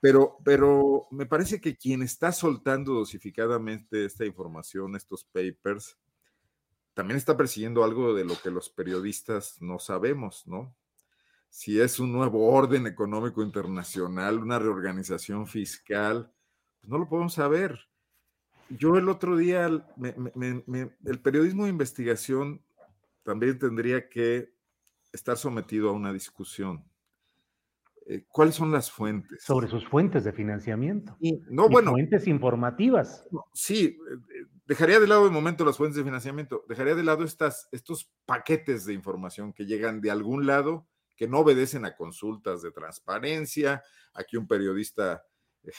pero, pero me parece que quien está soltando dosificadamente esta información, estos papers, también está persiguiendo algo de lo que los periodistas no sabemos, ¿no? Si es un nuevo orden económico internacional, una reorganización fiscal, pues no lo podemos saber. Yo el otro día, el periodismo de investigación también tendría que estar sometido a una discusión. Eh, ¿Cuáles son las fuentes? Sobre sus fuentes de financiamiento. Y, no, bueno. Fuentes informativas. Sí, eh, dejaría de lado de momento las fuentes de financiamiento, dejaría de lado estas, estos paquetes de información que llegan de algún lado, que no obedecen a consultas de transparencia, a que un periodista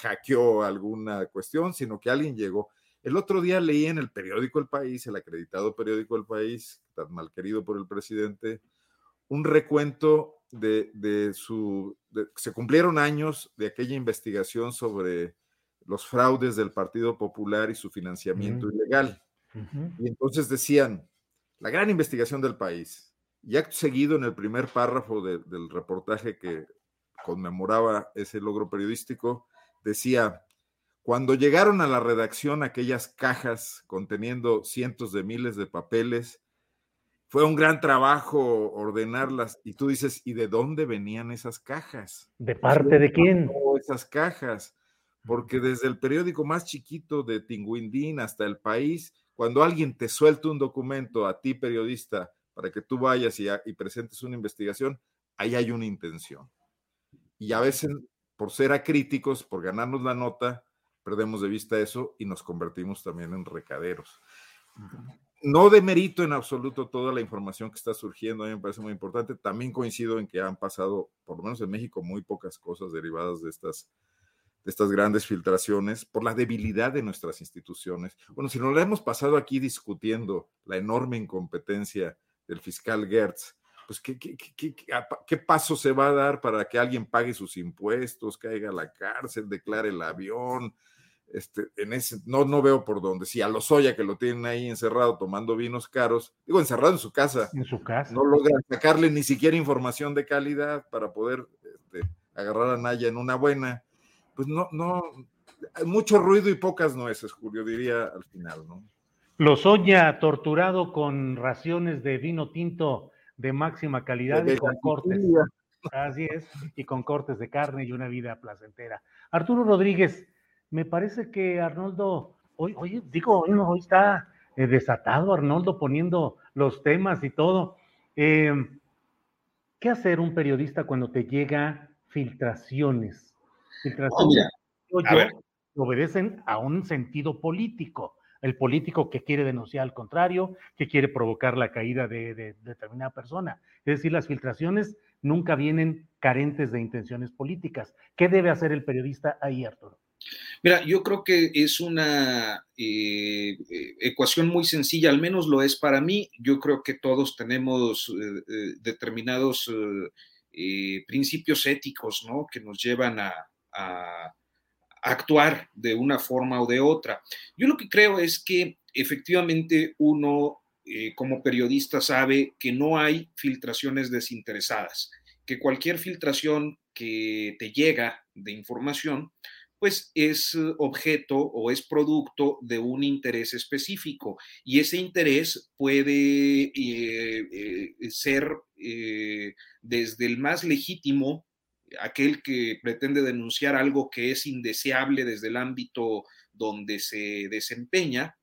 hackeó alguna cuestión, sino que alguien llegó. El otro día leí en el periódico El País, el acreditado periódico El País, tan mal querido por el presidente, un recuento de, su... se cumplieron años de aquella investigación sobre los fraudes del Partido Popular y su financiamiento ilegal. Y entonces decían, la gran investigación del país. Y acto seguido, en el primer párrafo del reportaje que conmemoraba ese logro periodístico, decía, cuando llegaron a la redacción aquellas cajas conteniendo cientos de miles de papeles, fue un gran trabajo ordenarlas. Y tú dices, ¿y de dónde venían esas cajas? ¿De parte de quién? Esas cajas. Porque desde el periódico más chiquito de Tinguindín hasta el país, cuando alguien te suelta un documento a ti, periodista, para que tú vayas y, y presentes una investigación, ahí hay una intención. Y a veces, por ser acríticos, por ganarnos la nota, perdemos de vista eso y nos convertimos también en recaderos no demerito en absoluto toda la información que está surgiendo, a mí me parece muy importante. También coincido en que han pasado, por lo menos en México, muy pocas cosas derivadas de estas, de estas grandes filtraciones por la debilidad de nuestras instituciones. Bueno, si nos la hemos pasado aquí discutiendo la enorme incompetencia del fiscal Gertz, pues ¿qué, qué, qué, qué, paso se va a dar para que alguien pague sus impuestos, caiga a la cárcel, declare el avión, este, en ese, no, no veo por dónde. Si a Lozoya, que lo tienen ahí encerrado tomando vinos caros, digo, encerrado en su casa. En su casa. No logran sacarle ni siquiera información de calidad para poder este, agarrar a Naya en una buena. Pues no, no, mucho ruido y pocas nueces, Julio, diría al final, ¿no? Lozoya torturado con raciones de vino tinto de máxima calidad y con cortes. Así es, y con cortes de carne y una vida placentera. Arturo Rodríguez, me parece que Arnoldo, hoy, hoy digo, hoy, está eh, desatado Arnoldo poniendo los temas y todo. Em, ¿Qué hacer un periodista cuando te llega filtraciones? Filtraciones obedecen a un sentido político. El político que quiere denunciar al contrario, que quiere provocar la caída de, de determinada persona. Es decir, las filtraciones nunca vienen carentes de intenciones políticas. ¿Qué debe hacer el periodista ahí, Arturo? Mira, yo creo que es una eh, eh, ecuación muy sencilla, al menos lo es para mí. Yo creo que todos tenemos eh, determinados principios éticos, ¿no? Que nos llevan a, a, actuar de una forma o de otra. Yo lo que creo es que efectivamente uno como periodista sabe que no hay filtraciones desinteresadas, que cualquier filtración que te llega de información, pues es eh, objeto o es producto de un interés específico y ese interés puede eh, eh, ser desde el más legítimo, aquel que pretende denunciar algo que es indeseable desde el ámbito donde se desempeña,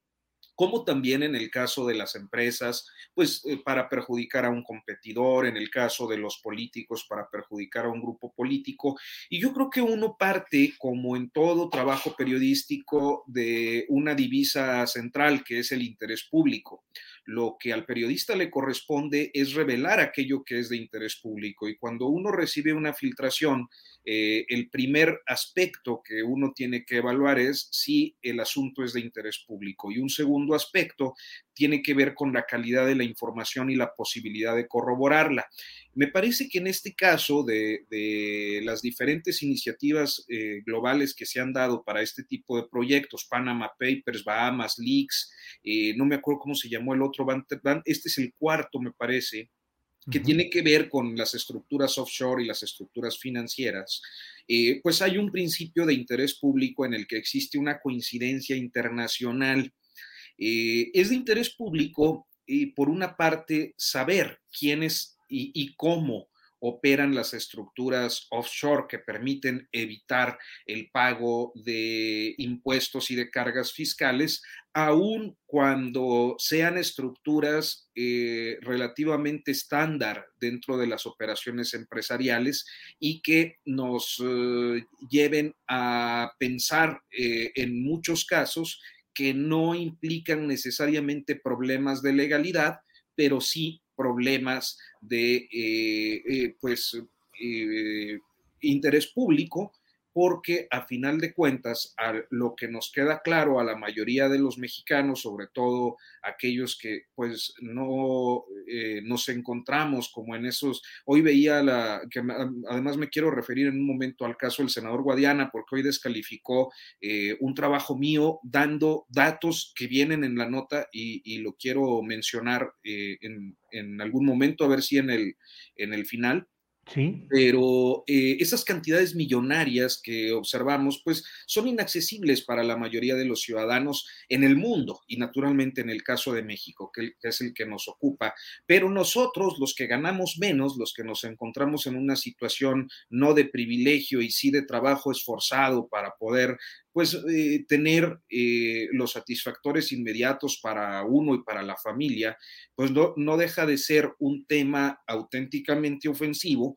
como también en el caso de las empresas, pues eh, para perjudicar a un competidor, en el caso de los políticos, para perjudicar a un grupo político. Y yo creo que uno parte, como en todo trabajo periodístico, de una divisa central, que es el interés público. Lo que al periodista le corresponde es revelar aquello que es de interés público. Y cuando uno recibe una filtración, eh, el primer aspecto que uno tiene que evaluar es si el asunto es de interés público. Y un segundo segundo aspecto tiene que ver con la calidad de la información y la posibilidad de corroborarla. Me parece que en este caso de, las diferentes iniciativas eh, globales que se han dado para este tipo de proyectos, Panama Papers, Bahamas Leaks, eh, no me acuerdo cómo se llamó el otro, este es el cuarto, me parece, que tiene que ver con las estructuras offshore y las estructuras financieras, eh, pues hay un principio de interés público en el que existe una coincidencia internacional. Eh, es de interés público, eh, por una parte, saber quiénes y, y cómo operan las estructuras offshore que permiten evitar el pago de impuestos y de cargas fiscales, aun cuando sean estructuras eh, relativamente estándar dentro de las operaciones empresariales y que nos eh, lleven a pensar en muchos casos que no implican necesariamente problemas de legalidad, pero sí problemas de eh, eh, pues, eh, interés público porque a final de cuentas, a lo que nos queda claro a la mayoría de los mexicanos, sobre todo aquellos que pues no eh, nos encontramos como en esos, hoy veía la, que además me quiero referir en un momento al caso del senador Guadiana, porque hoy descalificó eh, un trabajo mío dando datos que vienen en la nota y, lo quiero mencionar eh, en, en, algún momento, a ver si en el, en el final pero eh, esas cantidades millonarias que observamos, pues son inaccesibles para la mayoría de los ciudadanos en el mundo y naturalmente en el caso de México, que, es el que nos ocupa. Pero nosotros, los que ganamos menos, los que nos encontramos en una situación no de privilegio y sí de trabajo esforzado para poder pues eh, tener eh, los satisfactores inmediatos para uno y para la familia, pues no, no deja de ser un tema auténticamente ofensivo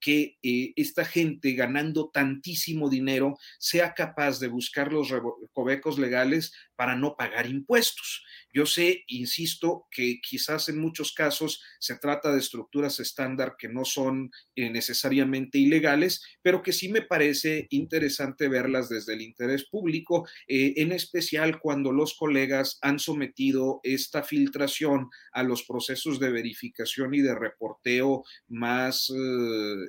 que eh, esta gente ganando tantísimo dinero sea capaz de buscar los recovecos legales para no pagar impuestos. Yo sé, insisto, que quizás en muchos casos se trata de estructuras estándar que no son eh, necesariamente ilegales, pero que sí me parece interesante verlas desde el interés público, eh, en especial cuando los colegas han sometido esta filtración a los procesos de verificación y de reporteo más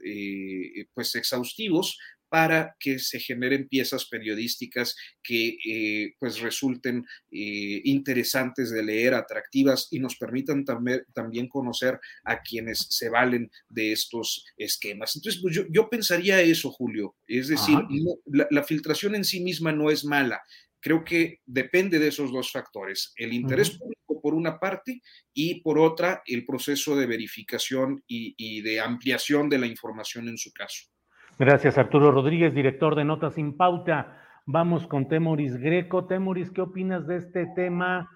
eh, pues exhaustivos para que se generen piezas periodísticas que eh, pues resulten eh, interesantes de leer, atractivas y nos permitan también, también conocer a quienes se valen de estos esquemas. Entonces, pues yo, pensaría eso, Julio. Es decir, la, filtración en sí misma no es mala. Creo que depende de esos dos factores, el interés público por una parte y por otra el proceso de verificación y de ampliación de la información en su caso. Gracias, Arturo Rodríguez, director de Notas sin Pauta. Vamos con Temoris Greco. Temoris, ¿qué opinas de este tema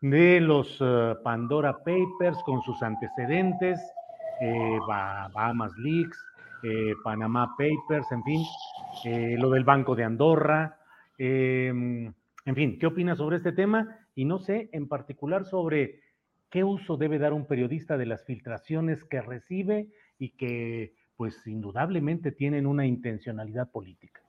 de los eh, Pandora Papers con sus antecedentes, eh, Bahamas Leaks, eh, Panama Papers, en fin, lo del Banco de Andorra? En fin, ¿qué opinas sobre este tema? Y no sé, en particular sobre qué uso debe dar un periodista de las filtraciones que recibe y que pues indudablemente tienen una intencionalidad política.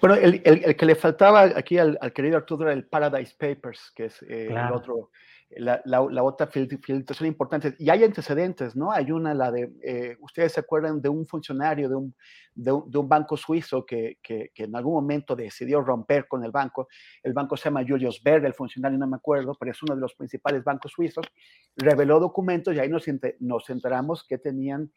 Bueno, el, que le faltaba aquí al, querido Arturo era el Paradise Papers, que es eh, el otro, la, otra filtración importante. Y hay antecedentes, ¿no? Hay una, la de, eh, ustedes se acuerdan de un funcionario de un, de un, banco suizo que, que, en algún momento decidió romper con el banco. El banco se llama Julius Baer, el funcionario no me acuerdo, pero es uno de los principales bancos suizos. Reveló documentos y ahí nos, nos enteramos que tenían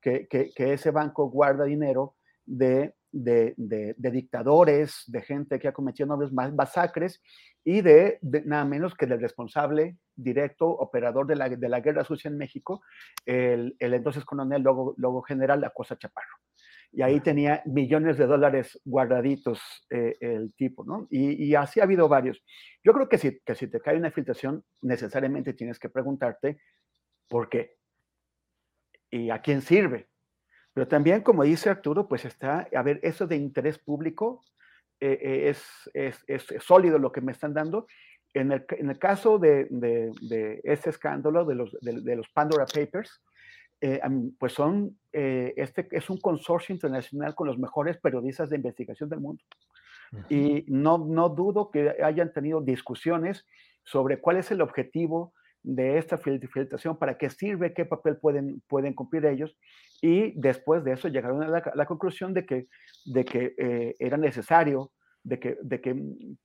que, ese banco guarda dinero de, dictadores, de gente que ha cometido nobles masacres y de, nada menos que del responsable directo, operador de la, de la guerra sucia en México, el, entonces coronel, luego, general Acosta Chaparro. Y ahí tenía millones de dólares guardaditos eh, el tipo, ¿no? Y, así ha habido varios. Yo creo que si, que si te cae una filtración, necesariamente tienes que preguntarte por qué y a quién sirve. Pero también, como dice Arturo, pues está, a ver, eso de interés público eh, eh, es, es, sólido lo que me están dando. En el, en el caso de, de, este escándalo de los, de, los Pandora Papers, eh, pues son, este es un consorcio internacional con los mejores periodistas de investigación del mundo. Y no, no dudo que hayan tenido discusiones sobre cuál es el objetivo de esta filtración, para qué sirve, qué papel pueden, pueden cumplir ellos, y después de eso llegaron a la, conclusión de que, de que eh, era necesario, de que, de que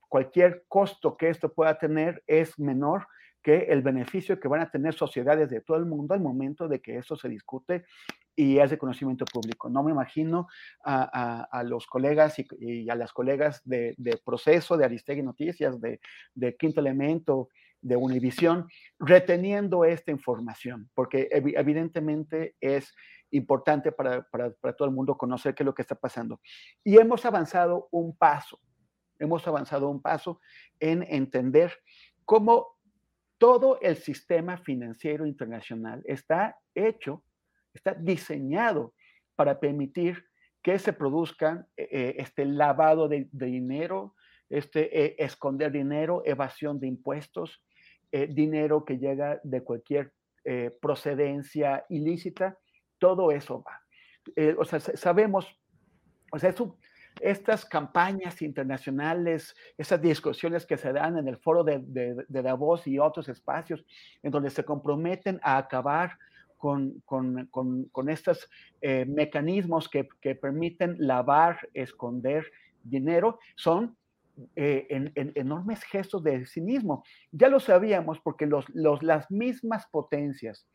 cualquier costo que esto pueda tener es menor que el beneficio que van a tener sociedades de todo el mundo al momento de que eso se discute y es de conocimiento público. No me imagino a, los colegas y, a las colegas de, proceso, de Aristegui Noticias, de, de Quinto Elemento, de Univisión, reteniendo esta información, porque evidentemente es importante para, todo el mundo conocer qué es lo que está pasando. Y hemos avanzado un paso, hemos avanzado un paso en entender cómo todo el sistema financiero internacional está hecho, está diseñado para permitir que se produzca eh, eh, este lavado de, dinero, este eh, esconder dinero, evasión de impuestos, dinero que llega de cualquier procedencia ilícita, todo eso va. o sea, sabemos, o sea, eso, estas campañas internacionales, esas discusiones que se dan en el foro de, de, Davos y otros espacios, en donde se comprometen a acabar con, con, con, estos eh, mecanismos que, que, permiten lavar, esconder dinero, son eh, en, enormes gestos de cinismo. Ya lo sabíamos porque los, los, las mismas potencias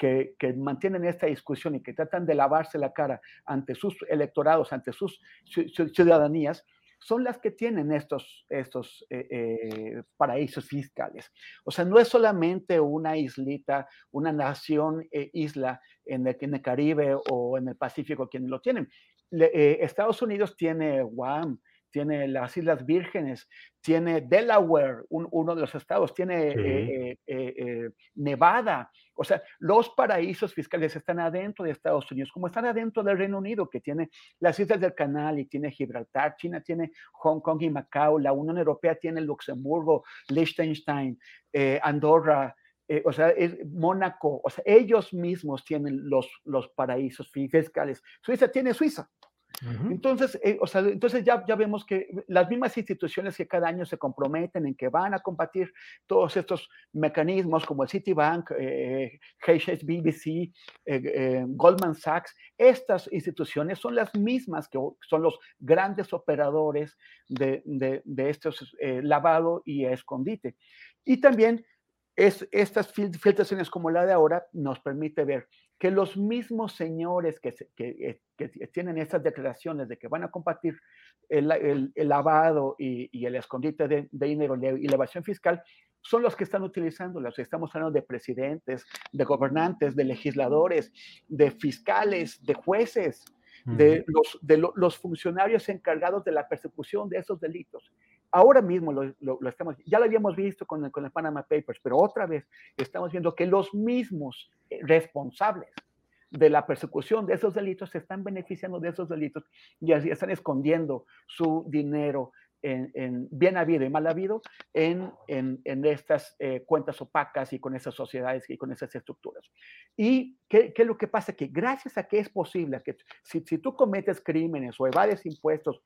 que, mantienen esta discusión y que tratan de lavarse la cara ante sus electorados, ante sus ciudadanías, son las que tienen estos, estos eh, eh, paraísos fiscales. O sea, no es solamente una islita, una nación eh, isla en el, Caribe o en el Pacífico quienes lo tienen. Estados Unidos tiene Guam, tiene las Islas Vírgenes, tiene Delaware, uno de los estados, tiene eh, eh, eh, Nevada. O sea, los paraísos fiscales están adentro de Estados Unidos, como están adentro del Reino Unido, que tiene las Islas del Canal y tiene Gibraltar, China tiene Hong Kong y Macao, la Unión Europea tiene Luxemburgo, Liechtenstein, Andorra, o sea, Mónaco, o sea, ellos mismos tienen los, los paraísos fiscales. Suiza tiene Suiza, entonces, eh, o sea, entonces ya, ya vemos que las mismas instituciones que cada año se comprometen en que van a combatir todos estos mecanismos como el Citibank, eh, HSBC, eh, eh, Goldman Sachs, estas instituciones son las mismas que son los grandes operadores de, de, de estos lavado y escondite. Y también es, estas filtraciones como la de ahora nos permite ver que los mismos señores que, que, que, tienen estas declaraciones de que van a combatir el, el, lavado y, y, el escondite de, dinero y la evasión fiscal son los que están utilizándolas. Estamos hablando de presidentes, de gobernantes, de legisladores, de fiscales, de jueces, de, los, de los funcionarios encargados de la persecución de esos delitos. Ahora mismo lo, estamos, ya lo habíamos visto con con el Panama Papers, pero otra vez estamos viendo que los mismos eh, responsables de la persecución de esos delitos se están beneficiando de esos delitos y así están escondiendo su dinero en, bien habido y mal habido en, en, en estas eh, cuentas opacas y con esas sociedades y con esas estructuras. ¿Y qué, qué, es lo que pasa? Que gracias a que es posible, que si, si tú cometes crímenes o evades impuestos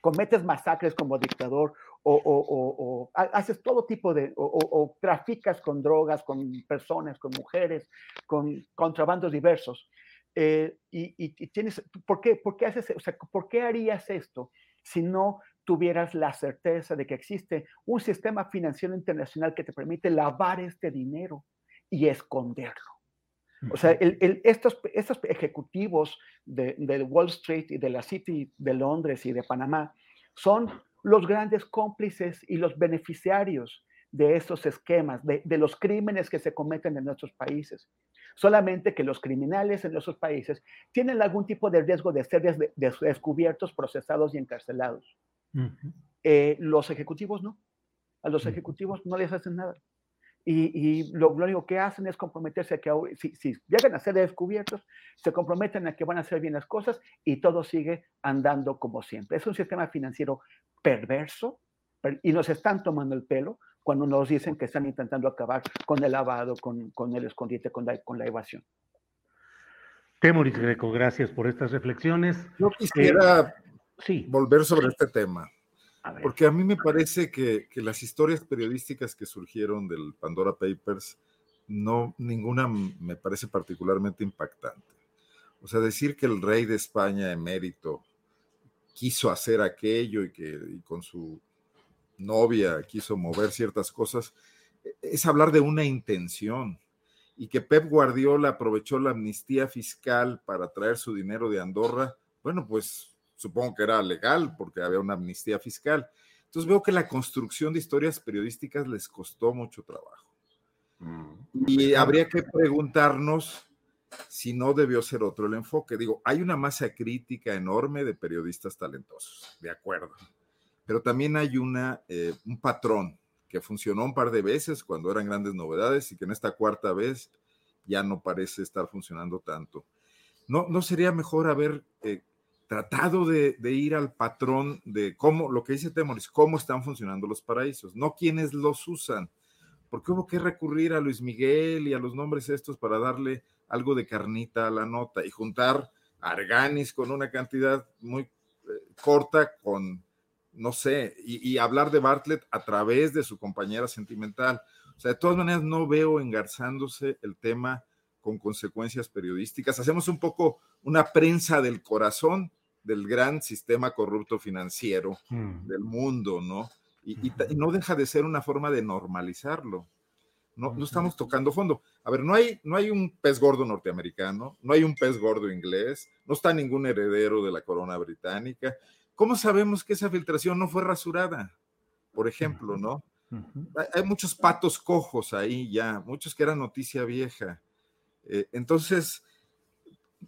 cometes masacres como dictador o, haces todo tipo de, o, traficas con drogas, con personas, con mujeres, con contrabandos diversos. Eh, y, tienes, ¿por qué, por qué haces, o sea, ¿por qué harías esto si no tuvieras la certeza de que existe un sistema financiero internacional que te permite lavar este dinero y esconderlo? O sea, estos, estos, ejecutivos de, Wall Street y de la City de Londres y de Panamá son los grandes cómplices y los beneficiarios de estos esquemas, de, los crímenes que se cometen en nuestros países. Solamente que los criminales en nuestros países tienen algún tipo de riesgo de ser descubiertos, procesados y encarcelados. Eh, los ejecutivos no. A los ejecutivos no les hacen nada y, lo, único que hacen es comprometerse a que si, si, llegan a ser descubiertos, se comprometen a que van a hacer bien las cosas y todo sigue andando como siempre. Es un sistema financiero perverso y nos están tomando el pelo cuando nos dicen que están intentando acabar con el lavado, con, con el escondite, con la, con la evasión. Temoris Greco, gracias por estas reflexiones. Yo quisiera eh, sí. volver sobre este tema. Porque a mí me parece que, que, las historias periodísticas que surgieron del Pandora Papers, no, ninguna me parece particularmente impactante. O sea, decir que el rey de España emérito quiso hacer aquello y que y con su novia quiso mover ciertas cosas, e, es hablar de una intención. Y que Pep Guardiola aprovechó la amnistía fiscal para traer su dinero de Andorra, bueno, pues supongo que era legal porque había una amnistía fiscal. Entonces veo que la construcción de historias periodísticas les costó mucho trabajo. Mm. Y habría que preguntarnos si no debió ser otro el enfoque. Digo, hay una masa crítica enorme de periodistas talentosos, de acuerdo, pero también hay una, eh, un patrón que funcionó un par de veces cuando eran grandes novedades y que en esta cuarta vez ya no parece estar funcionando tanto. ¿No, no sería mejor haber eh, tratado de, ir al patrón de cómo, lo que dice Temoris, cómo están funcionando los paraísos, no quienes los usan? Porque hubo que recurrir a Luis Miguel y a los nombres estos para darle algo de carnita a la nota y juntar Arganis con una cantidad muy eh, corta con, no sé, y, hablar de Bartlett a través de su compañera sentimental. O sea, de todas maneras no veo engarzándose el tema con consecuencias periodísticas. Hacemos un poco una prensa del corazón del gran sistema corrupto financiero mm. del mundo, ¿no? y, no deja de ser una forma de normalizarlo. No, no estamos tocando fondo. A ver, no hay, no hay un pez gordo norteamericano, no hay un pez gordo inglés, no está ningún heredero de la corona británica. ¿Cómo sabemos que esa filtración no fue rasurada? Por ejemplo, ¿no? Hay muchos patos cojos ahí ya, muchos que eran noticia vieja. Eh, entonces,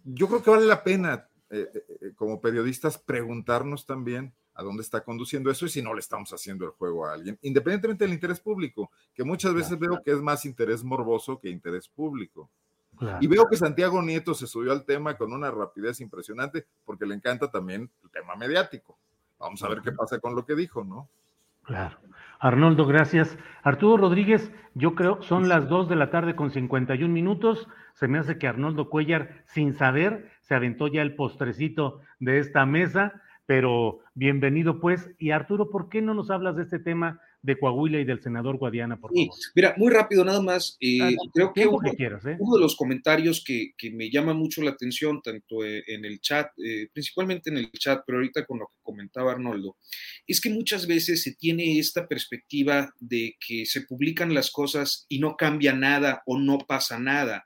yo creo que vale la pena eh, eh, como periodistas preguntarnos también a dónde está conduciendo eso y si no le estamos haciendo el juego a alguien, independientemente del interés público, que muchas veces veo que es más interés morboso que interés público. Y veo que Santiago Nieto se subió al tema con una rapidez impresionante porque le encanta también el tema mediático. Vamos a ver qué pasa con lo que dijo, ¿no? Claro. Arnoldo, gracias. Arturo Rodríguez, yo creo son las 2 de la tarde con 51 minutos. Se me hace que Arnoldo Cuellar, sin saber, se aventó ya el postrecito de esta mesa pero bienvenido pues. Y Arturo, ¿por qué no nos hablas de este tema de Coahuila y del senador Guadiana, por favor? mira, muy rápido nada más. Eh, ah, creo que, uno, ¿eh? uno, de los comentarios que, que, me llama mucho la atención, tanto eh, en el chat, principalmente en el chat, pero ahorita con lo que comentaba Arnoldo, es que muchas veces se tiene esta perspectiva de que se publican las cosas y no cambia nada o no pasa nada.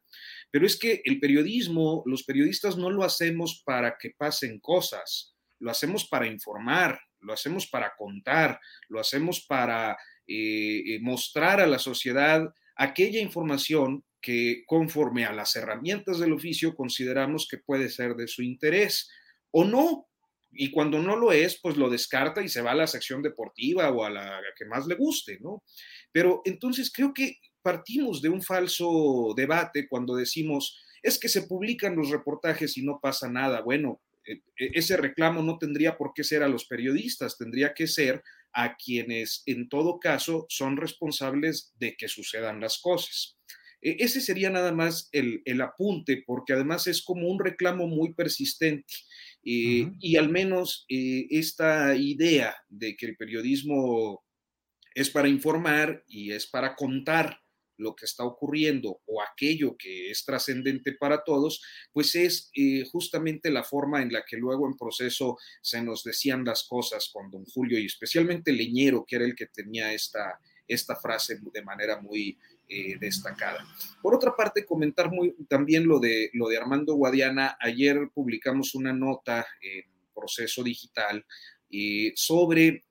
Pero es que el periodismo, los periodistas no lo hacemos para que pasen cosas lo hacemos para informar, lo hacemos para contar, lo hacemos para eh, eh, mostrar a la sociedad aquella información que conforme a las herramientas del oficio consideramos que puede ser de su interés o no. Y cuando no lo es, pues lo descarta y se va a la sección deportiva o a la que más le guste, ¿no? Pero entonces creo que partimos de un falso debate cuando decimos, es que se publican los reportajes y no pasa nada. Bueno, e, e, ese reclamo no tendría por qué ser a los periodistas, tendría que ser a quienes en todo caso son responsables de que sucedan las cosas. E, ese sería nada más el, apunte, porque además es como un reclamo muy persistente. Y al menos eh, esta idea de que el periodismo es para informar y es para contar lo que está ocurriendo o aquello que es trascendente para todos, pues es eh, justamente la forma en la que luego en proceso se nos decían las cosas con don Julio y especialmente Leñero, que era el que tenía esta, esta frase de manera muy eh, destacada. Por otra parte, comentar muy, también lo de, lo de Armando Guadiana. Ayer publicamos una nota en proceso digital eh, sobre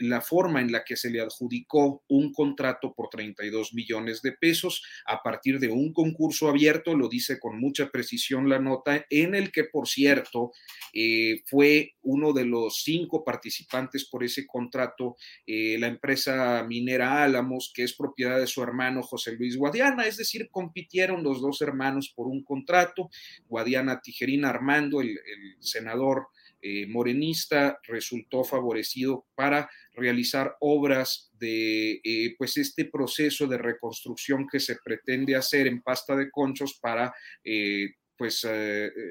la forma en la que se le adjudicó un contrato por 32 millones de pesos a partir de un concurso abierto, lo dice con mucha precisión la nota, en el que, por cierto, eh, fue uno de los cinco participantes por ese contrato, eh, la empresa minera Álamos, que es propiedad de su hermano José Luis Guadiana, es decir, compitieron los dos hermanos por un contrato, Guadiana Tijerina Armando, el senador eh, morenista resultó favorecido para realizar obras de eh, pues este proceso de reconstrucción que se pretende hacer en pasta de conchos para eh, pues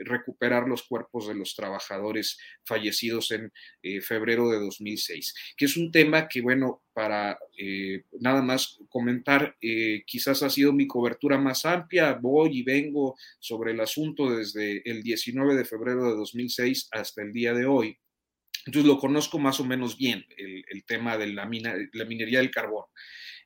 recuperar los cuerpos de los trabajadores fallecidos en febrero de 2006, que es un tema que, bueno, para nada más comentar, quizás ha sido mi cobertura más amplia, voy y vengo sobre el asunto desde el 19 de febrero de 2006 hasta el día de hoy. Entonces lo conozco más o menos bien, el, tema de la, minería del carbón.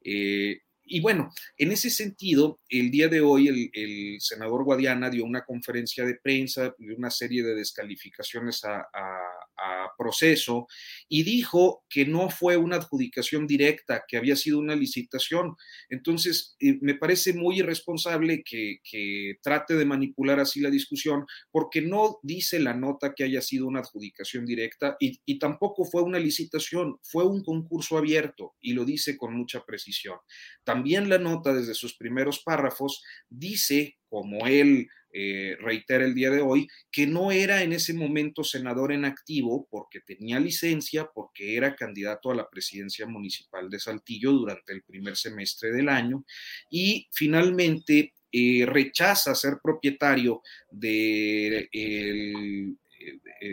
Eh, y bueno, en ese sentido, el día de hoy el, senador Guadiana dio una conferencia de prensa y una serie de descalificaciones a proceso y dijo que no fue una adjudicación directa, que había sido una licitación. Entonces, eh, me parece muy irresponsable que, trate de manipular así la discusión porque no dice la nota que haya sido una adjudicación directa y, y tampoco fue una licitación, fue un concurso abierto y lo dice con mucha precisión. También la nota desde sus primeros párrafos dice, como él eh, reitera el día de hoy, que no era en ese momento senador en activo porque tenía licencia, porque era candidato a la presidencia municipal de Saltillo durante el primer semestre del año y finalmente eh, rechaza ser propietario de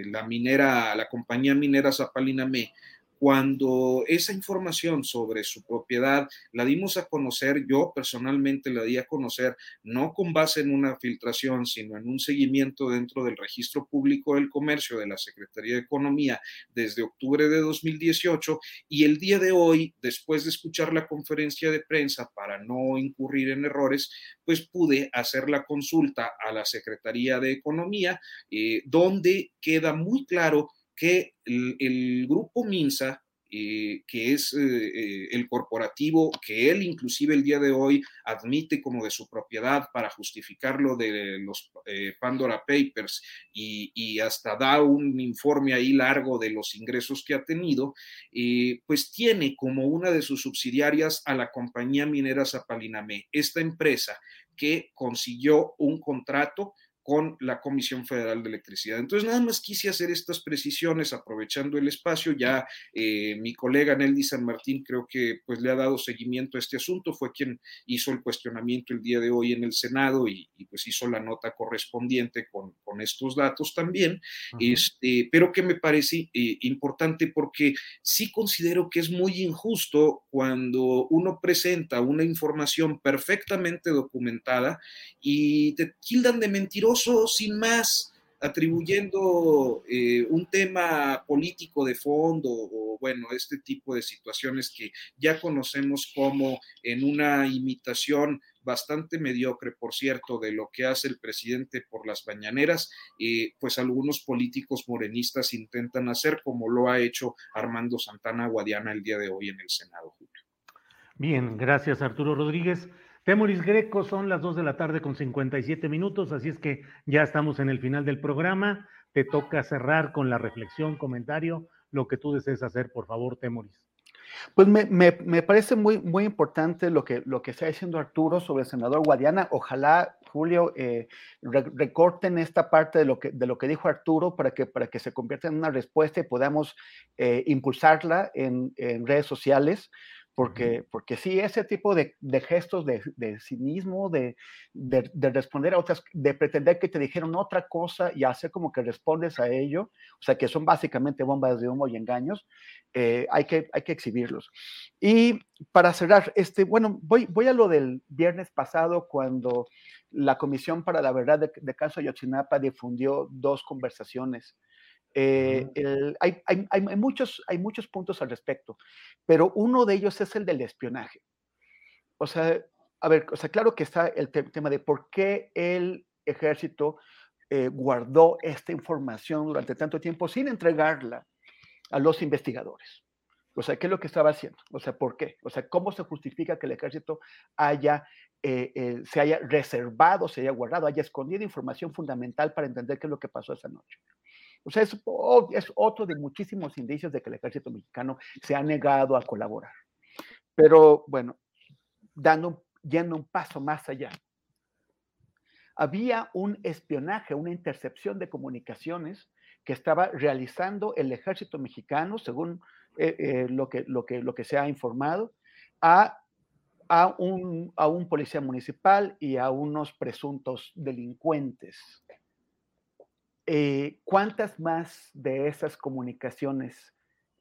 la minera, la compañía minera Zapalina Me cuando esa información sobre su propiedad la dimos a conocer, yo personalmente la di a conocer no con base en una filtración, sino en un seguimiento dentro del registro público del comercio de la Secretaría de Economía desde octubre de 2018 y el día de hoy, después de escuchar la conferencia de prensa para no incurrir en errores, pues pude hacer la consulta a la Secretaría de Economía, eh, donde queda muy claro que el, grupo Minsa, eh, que es eh, eh, el corporativo que él inclusive el día de hoy admite como de su propiedad para justificarlo de los Pandora Papers y, y, hasta da un informe ahí largo de los ingresos que ha tenido, pues tiene como una de sus subsidiarias a la compañía minera Zapalinamé, esta empresa que consiguió un contrato con la Comisión Federal de Electricidad. Entonces, nada más quise hacer estas precisiones aprovechando el espacio. Ya eh, mi colega Nelly San Martín creo que pues le ha dado seguimiento a este asunto, fue quien hizo el cuestionamiento el día de hoy en el Senado y, pues hizo la nota correspondiente con, con estos datos también, este, pero que me parece eh, importante porque sí considero que es muy injusto cuando uno presenta una información perfectamente documentada y te tildan de mentiroso sin más, atribuyendo eh, un tema político de fondo o bueno, este tipo de situaciones que ya conocemos como en una imitación bastante mediocre, por cierto, de lo que hace el presidente por las mañaneras, eh, pues algunos políticos morenistas intentan hacer como lo ha hecho Armando Santana Guadiana el día de hoy en el Senado, Julio. Bien, gracias Arturo Rodríguez. Temoris Greco, son las 2 de la tarde con 57 minutos, así es que ya estamos en el final del programa. Te toca cerrar con la reflexión, comentario, lo que tú desees hacer, por favor, Temoris. Pues me, parece muy, muy importante lo que, lo que está diciendo Arturo sobre el senador Guadiana. Ojalá, Julio, eh, recorten esta parte de lo, que, de lo que dijo Arturo para que, para que se convierta en una respuesta y podamos eh, impulsarla en, en redes sociales porque, porque sí, ese tipo de, gestos de, cinismo, de, responder a otras, de pretender que te dijeron otra cosa y hacer como que respondes a ello, o sea, que son básicamente bombas de humo y engaños, eh, hay, que, hay que exhibirlos. Y para cerrar, este, bueno, voy, voy a lo del viernes pasado cuando la Comisión para la Verdad de, de Caso Ayotzinapa difundió dos conversaciones eh, hay, muchos, hay muchos puntos al respecto, pero uno de ellos es el del espionaje. O sea, a ver, o sea, claro que está el tema de por qué el ejército eh, guardó esta información durante tanto tiempo sin entregarla a los investigadores. O sea, ¿qué es lo que estaba haciendo? O sea, ¿por qué? O sea, ¿cómo se justifica que el ejército haya, eh, se haya reservado, se haya guardado, haya escondido información fundamental para entender qué es lo que pasó esa noche? O sea, es, otro de muchísimos indicios de que el ejército mexicano se ha negado a colaborar. Pero bueno, dando, yendo un paso más allá, había un espionaje, una intercepción de comunicaciones que estaba realizando el ejército mexicano, según eh, eh, lo, que, lo, que, lo que se ha informado, a a un, a un policía municipal y a unos presuntos delincuentes. Eh, ¿Cuántas más de esas comunicaciones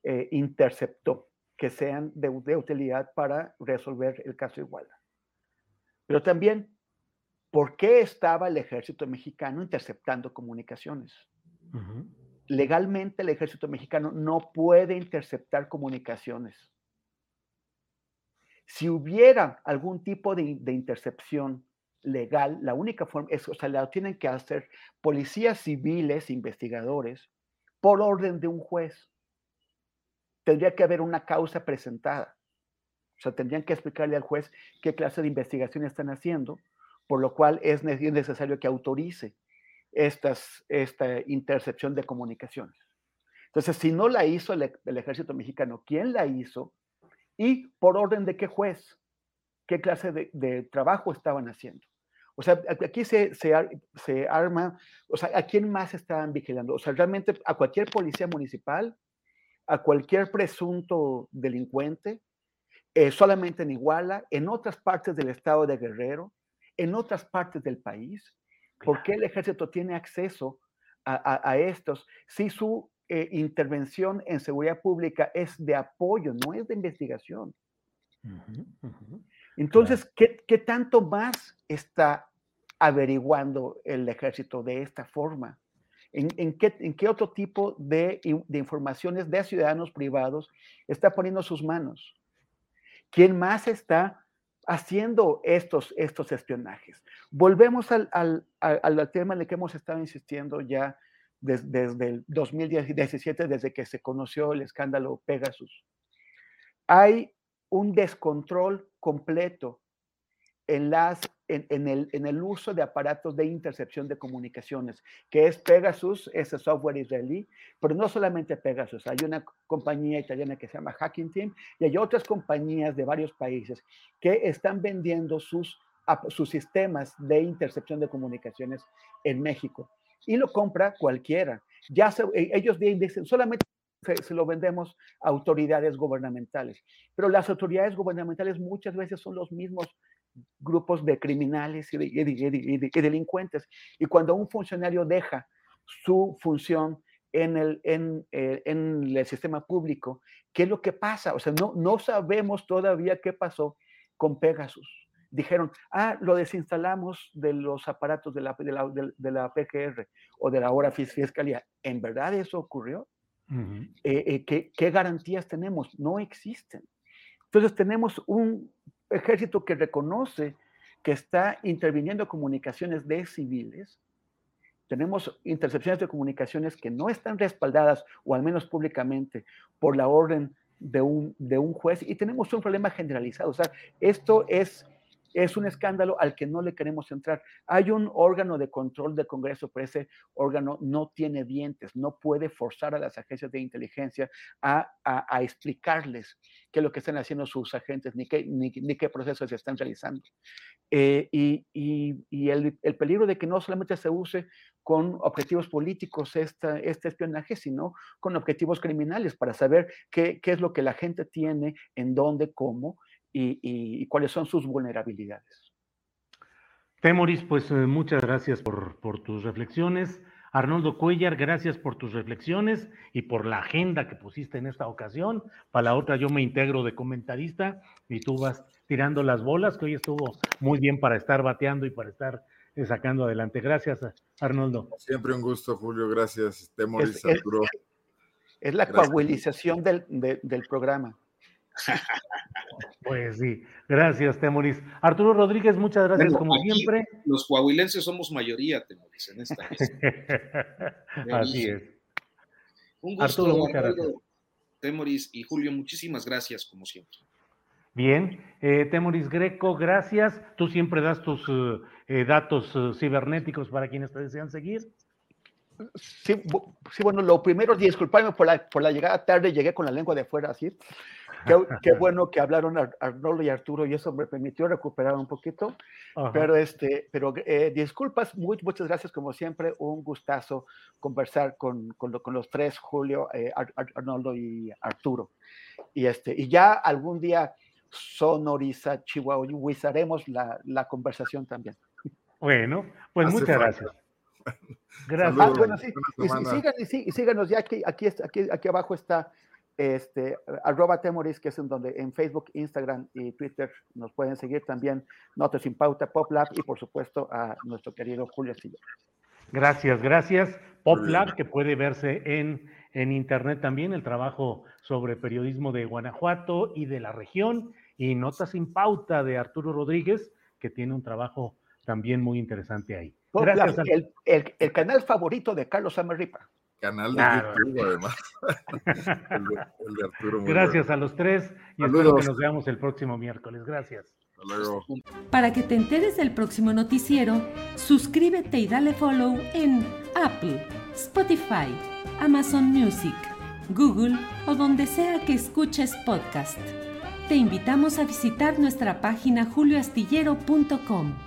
eh, interceptó que sean de, utilidad para resolver el caso Iguala? Pero también, ¿por qué estaba el ejército mexicano interceptando comunicaciones? Legalmente el ejército mexicano no puede interceptar comunicaciones si hubiera algún tipo de, intercepción legal, la única forma es, o sea, la tienen que hacer policías civiles, investigadores, por orden de un juez. Tendría que haber una causa presentada. O sea, tendrían que explicarle al juez qué clase de investigación están haciendo, por lo cual es necesario que autorice estas, esta intercepción de comunicaciones. Entonces, si no la hizo el, el ejército mexicano, ¿quién la hizo? y por orden de qué juez, qué clase de, trabajo estaban haciendo. O sea, aquí se, se, arma, o sea, ¿a quién más estaban vigilando? O sea, realmente a cualquier policía municipal, a cualquier presunto delincuente, eh, solamente en Iguala, en otras partes del estado de Guerrero, en otras partes del país. ¿Por qué el ejército tiene acceso a, a estos si su eh, intervención en seguridad pública es de apoyo, no es de investigación. Entonces, ¿qué, tanto más está averiguando el ejército de esta forma? ¿En, qué, otro tipo de, informaciones de ciudadanos privados está poniendo sus manos? ¿Quién más está haciendo estos, estos espionajes? Volvemos al, al tema en el que hemos estado insistiendo ya desde el 2017, desde que se conoció el escándalo Pegasus. Hay un descontrol completo en, las, en, el, en el uso de aparatos de intercepción de comunicaciones, que es Pegasus, ese software israelí, pero no solamente Pegasus, hay una compañía italiana que se llama Hacking Team y hay otras compañías de varios países que están vendiendo sus, sus sistemas de intercepción de comunicaciones en México y lo compra cualquiera. Ya e, ellos dicen, solamente se, lo vendemos a autoridades gubernamentales, pero las autoridades gubernamentales muchas veces son los mismos grupos de criminales y, delincuentes. Y cuando un funcionario deja su función en el, en, eh, en el sistema público, ¿qué es lo que pasa? O sea, no, no sabemos todavía qué pasó con Pegasus dijeron, ah, lo desinstalamos de los aparatos de la, de la, PGR o de la hora fiscalía. ¿En verdad eso ocurrió? Eh, eh, ¿qué, garantías tenemos? No existen. Entonces tenemos un ejército que reconoce que está interviniendo comunicaciones de civiles. Tenemos intercepciones de comunicaciones que no están respaldadas, o al menos públicamente, por la orden de un, de un juez. Y tenemos un problema generalizado. O sea, esto es es un escándalo al que no le queremos entrar. Hay un órgano de control del Congreso, pero ese órgano no tiene dientes, no puede forzar a las agencias de inteligencia a, explicarles qué es lo que están haciendo sus agentes, ni qué, procesos se están realizando. Eh, y, el, peligro de que no solamente se use con objetivos políticos esta, este espionaje, sino con objetivos criminales para saber qué es lo que la gente tiene, en dónde, cómo, y, cuáles son sus vulnerabilidades. Temoris, pues eh, muchas gracias por, por, tus reflexiones. Arnoldo Cuellar, gracias por tus reflexiones y por la agenda que pusiste en esta ocasión. Para la otra yo me integro de comentarista y tú vas tirando las bolas, que hoy estuvo muy bien para estar bateando y para estar eh, sacando adelante. Gracias, Arnoldo. Siempre un gusto, Julio. Gracias, Temoris, es, Es, la coagulización del, del programa. Pues sí, gracias, Temoris. Arturo Rodríguez, muchas gracias como siempre. Los coahuilenses somos mayoría, Temoris, en esta Así es. Un gusto, Arturo, muchas gracias. Temoris y Julio, muchísimas gracias como siempre. Bien, eh, Temoris Greco, gracias. Tú siempre das tus eh, datos eh, cibernéticos para quienes te desean seguir. Sí, sí, bueno, lo primero, disculparme por la, por la llegada tarde, llegué con la lengua de fuera, así. Qué, bueno que hablaron Arnoldo y Arturo y eso me permitió recuperar un poquito. Pero, este, pero eh, disculpas, muy, muchas gracias como siempre, un gustazo conversar con, con, con los tres, Julio, eh, Arnoldo y Arturo. Y, este, y ya algún día sonoriza, chihuahuizaremos la, la conversación también. Bueno, pues muchas gracias. Gracias. Ah, bueno, sí, y, síganos, ya aquí, aquí, aquí, aquí abajo está este, arroba temoris, que es en donde en Facebook, Instagram y Twitter nos pueden seguir también Notas sin Pauta, PopLab y por supuesto a nuestro querido Julio Astillero. Gracias, gracias. PopLab, que puede verse en, en internet también, el trabajo sobre periodismo de Guanajuato y de la región, y Notas sin Pauta de Arturo Rodríguez, que tiene un trabajo también muy interesante ahí. Gracias. El, el, el canal favorito de Carlos Amarripa canal de YouTube, además. el, de, Arturo. Gracias a los tres y espero que nos veamos el próximo miércoles. Gracias. Hasta luego. Para que te enteres del próximo noticiero, suscríbete y dale follow en Apple, Spotify, Amazon Music, Google o donde sea que escuches podcast. Te invitamos a visitar nuestra página julioastillero.com.